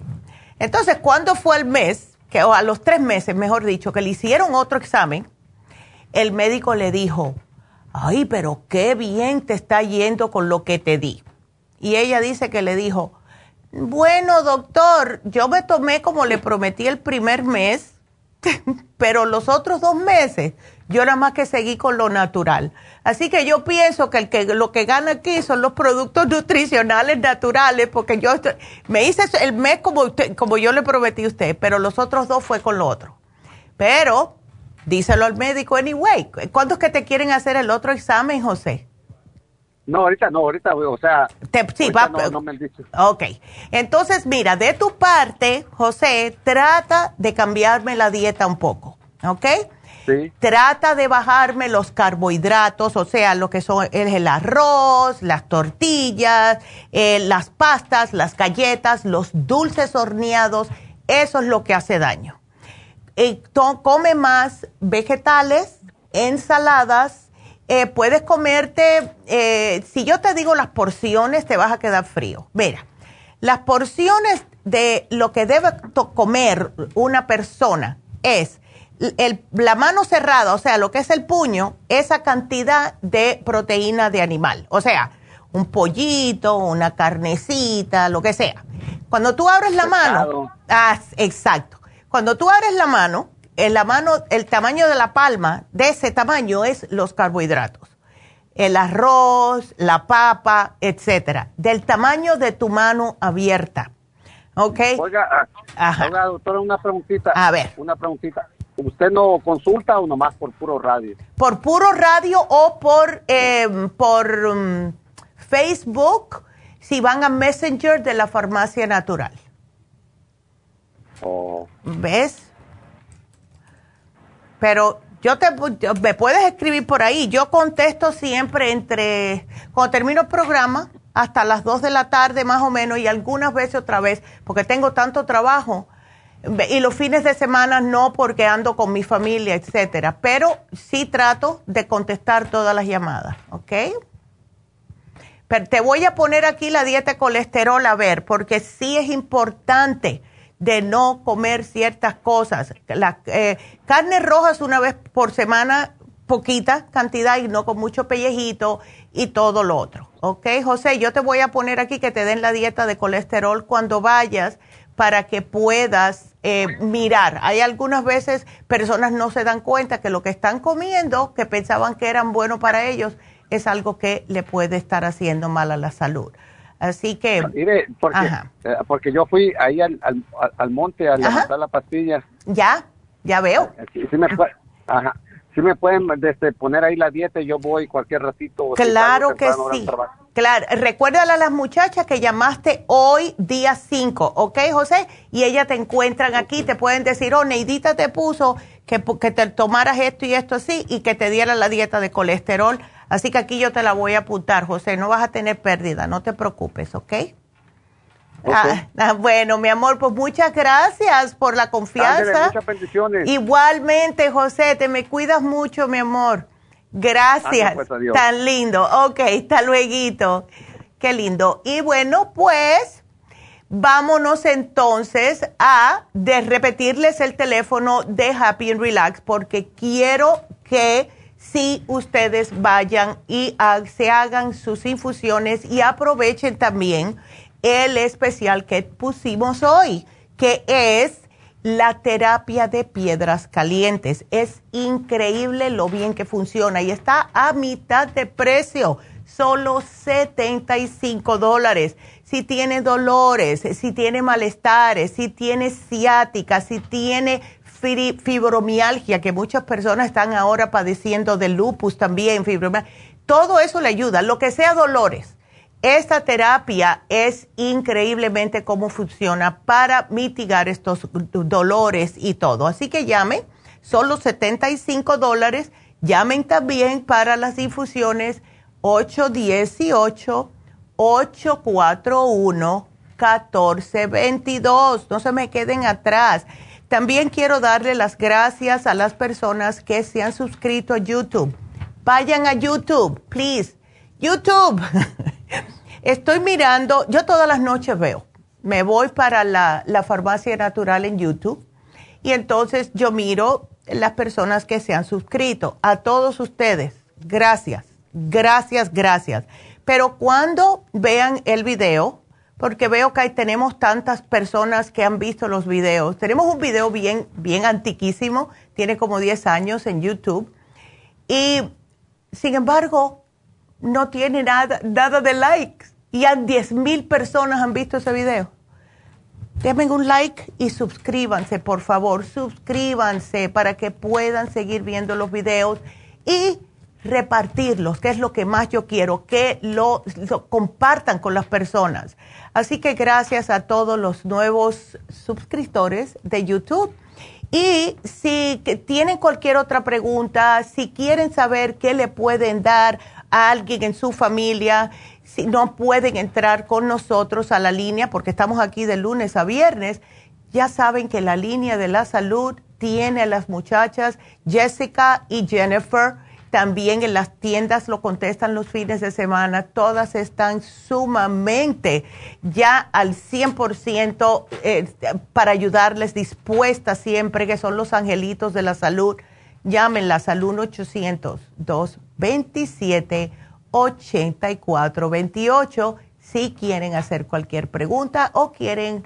entonces, ¿cuándo fue el mes, que, o a los tres meses, mejor dicho, que le hicieron otro examen? El médico le dijo, ay, pero qué bien te está yendo con lo que te di. Y ella dice que le dijo, bueno, doctor, yo me tomé como le prometí el primer mes, (laughs) pero los otros dos meses yo nada más que seguí con lo natural. Así que yo pienso que, el que lo que gana aquí son los productos (laughs) nutricionales naturales, porque yo me hice el mes como, usted, como yo le prometí a usted, pero los otros dos fue con lo otro. Pero díselo al médico anyway. ¿Cuándo es que te quieren hacer el otro examen, José? No, ahorita no, ahorita, o sea, sí, va, no, me han dicho. Ok, entonces mira, de tu parte, José, trata de cambiarme la dieta un poco, ¿ok? Trata de bajarme los carbohidratos, o sea, lo que son el, arroz, las tortillas, eh, las pastas, las galletas, los dulces horneados, eso es lo que hace daño. come más vegetales, ensaladas, eh, puedes comerte, eh, si yo te digo las porciones, te vas a quedar frío. Mira, las porciones de lo que debe comer una persona es la mano cerrada, o sea, lo que es el puño, esa cantidad de proteína de animal. O sea, un pollito, una carnecita, lo que sea. Cuando tú abres la mano, ah, exacto. Cuando tú abres la mano, en la mano, el tamaño de la palma de ese tamaño es los carbohidratos. El arroz, la papa, etcétera. Del tamaño de tu mano abierta. ¿Ok? Oiga, ah, oiga, doctora, una preguntita. A ver. Una preguntita. ¿Usted no consulta o nomás por puro radio? Por puro radio o por, eh, por um, Facebook si van a Messenger de la Farmacia Natural. Oh. ¿Ves? Pero yo te me puedes escribir por ahí. Yo contesto siempre entre cuando termino el programa hasta las 2 de la tarde más o menos y algunas veces otra vez porque tengo tanto trabajo y los fines de semana no porque ando con mi familia, etcétera, pero sí trato de contestar todas las llamadas, ¿ok? Pero te voy a poner aquí la dieta de colesterol a ver, porque sí es importante de no comer ciertas cosas. La, eh, carnes rojas una vez por semana, poquita cantidad y no con mucho pellejito y todo lo otro. ¿Ok, José? Yo te voy a poner aquí que te den la dieta de colesterol cuando vayas para que puedas eh, mirar. Hay algunas veces personas no se dan cuenta que lo que están comiendo, que pensaban que eran bueno para ellos, es algo que le puede estar haciendo mal a la salud. Así que... Mire, porque, eh, porque yo fui ahí al, al, monte a levantar la pastilla. Ya, ya veo. Sí, me, ajá. me pueden este, poner ahí la dieta y yo voy cualquier ratito. Claro que sí. Claro, recuérdale a las muchachas que llamaste hoy día 5, ¿ok, José? Y ellas te encuentran aquí, te pueden decir, oh, Neidita te puso que, que te tomaras esto y esto así y que te diera la dieta de colesterol Así que aquí yo te la voy a apuntar, José. No vas a tener pérdida, no te preocupes, ¿ok? Ah, ah, bueno, mi amor, pues muchas gracias por la confianza. muchas bendiciones. Igualmente, José, te me cuidas mucho, mi amor. Gracias. Pues, Tan lindo. Ok, hasta luego. Qué lindo. Y bueno, pues vámonos entonces a de repetirles el teléfono de Happy and Relax porque quiero que si ustedes vayan y se hagan sus infusiones y aprovechen también el especial que pusimos hoy, que es la terapia de piedras calientes. Es increíble lo bien que funciona y está a mitad de precio, solo 75 dólares. Si tiene dolores, si tiene malestares, si tiene ciática, si tiene fibromialgia, que muchas personas están ahora padeciendo de lupus también, fibromialgia. Todo eso le ayuda, lo que sea dolores. Esta terapia es increíblemente cómo funciona para mitigar estos dolores y todo. Así que llamen, son los 75 dólares. Llamen también para las infusiones 818-841-1422. No se me queden atrás. También quiero darle las gracias a las personas que se han suscrito a YouTube. Vayan a YouTube, please. YouTube. (laughs) Estoy mirando, yo todas las noches veo. Me voy para la, farmacia natural en YouTube y entonces yo miro las personas que se han suscrito. A todos ustedes, gracias, gracias, gracias. Pero cuando vean el video, porque veo que tenemos tantas personas que han visto los videos. Tenemos un video bien, bien antiquísimo, tiene como 10 años en YouTube, y sin embargo, no tiene nada, nada de likes. Y a 10 mil personas han visto ese video. Denme un like y suscríbanse, por favor, suscríbanse para que puedan seguir viendo los videos y repartirlos, que es lo que más yo quiero, que lo, compartan con las personas. Así que gracias a todos los nuevos suscriptores de YouTube. Y si tienen cualquier otra pregunta, si quieren saber qué le pueden dar a alguien en su familia, si no pueden entrar con nosotros a la línea, porque estamos aquí de lunes a viernes, ya saben que la línea de la salud tiene a las muchachas Jessica y Jennifer. También en las tiendas lo contestan los fines de semana. Todas están sumamente ya al 100% eh, para ayudarles, dispuestas siempre, que son los angelitos de la salud. Llámenlas al 1-800-227-8428 si quieren hacer cualquier pregunta o quieren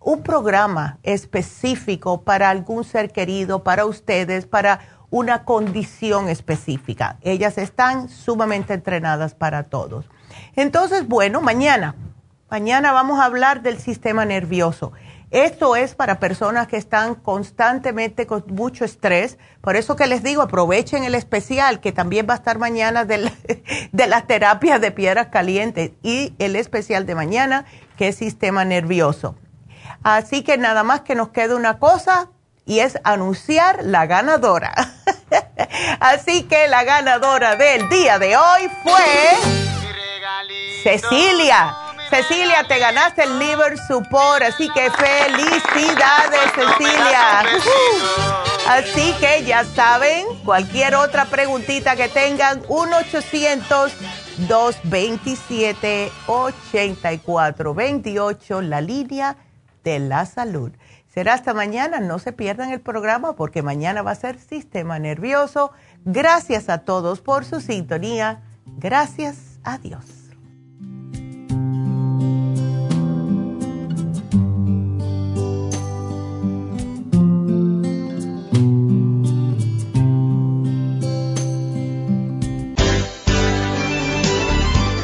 un programa específico para algún ser querido, para ustedes, para una condición específica. Ellas están sumamente entrenadas para todos. Entonces, bueno, mañana, mañana vamos a hablar del sistema nervioso. Esto es para personas que están constantemente con mucho estrés. Por eso que les digo, aprovechen el especial que también va a estar mañana de, (laughs) de las terapias de piedras calientes y el especial de mañana que es sistema nervioso. Así que nada más que nos queda una cosa y es anunciar la ganadora. (laughs) Así que la ganadora del día de hoy fue Cecilia. Cecilia, te ganaste el liver support, así que felicidades, Cecilia. Así que ya saben, cualquier otra preguntita que tengan, 1-800-227-8428, la línea de la salud. Será hasta mañana, no se pierdan el programa porque mañana va a ser sistema nervioso. Gracias a todos por su sintonía. Gracias a Dios.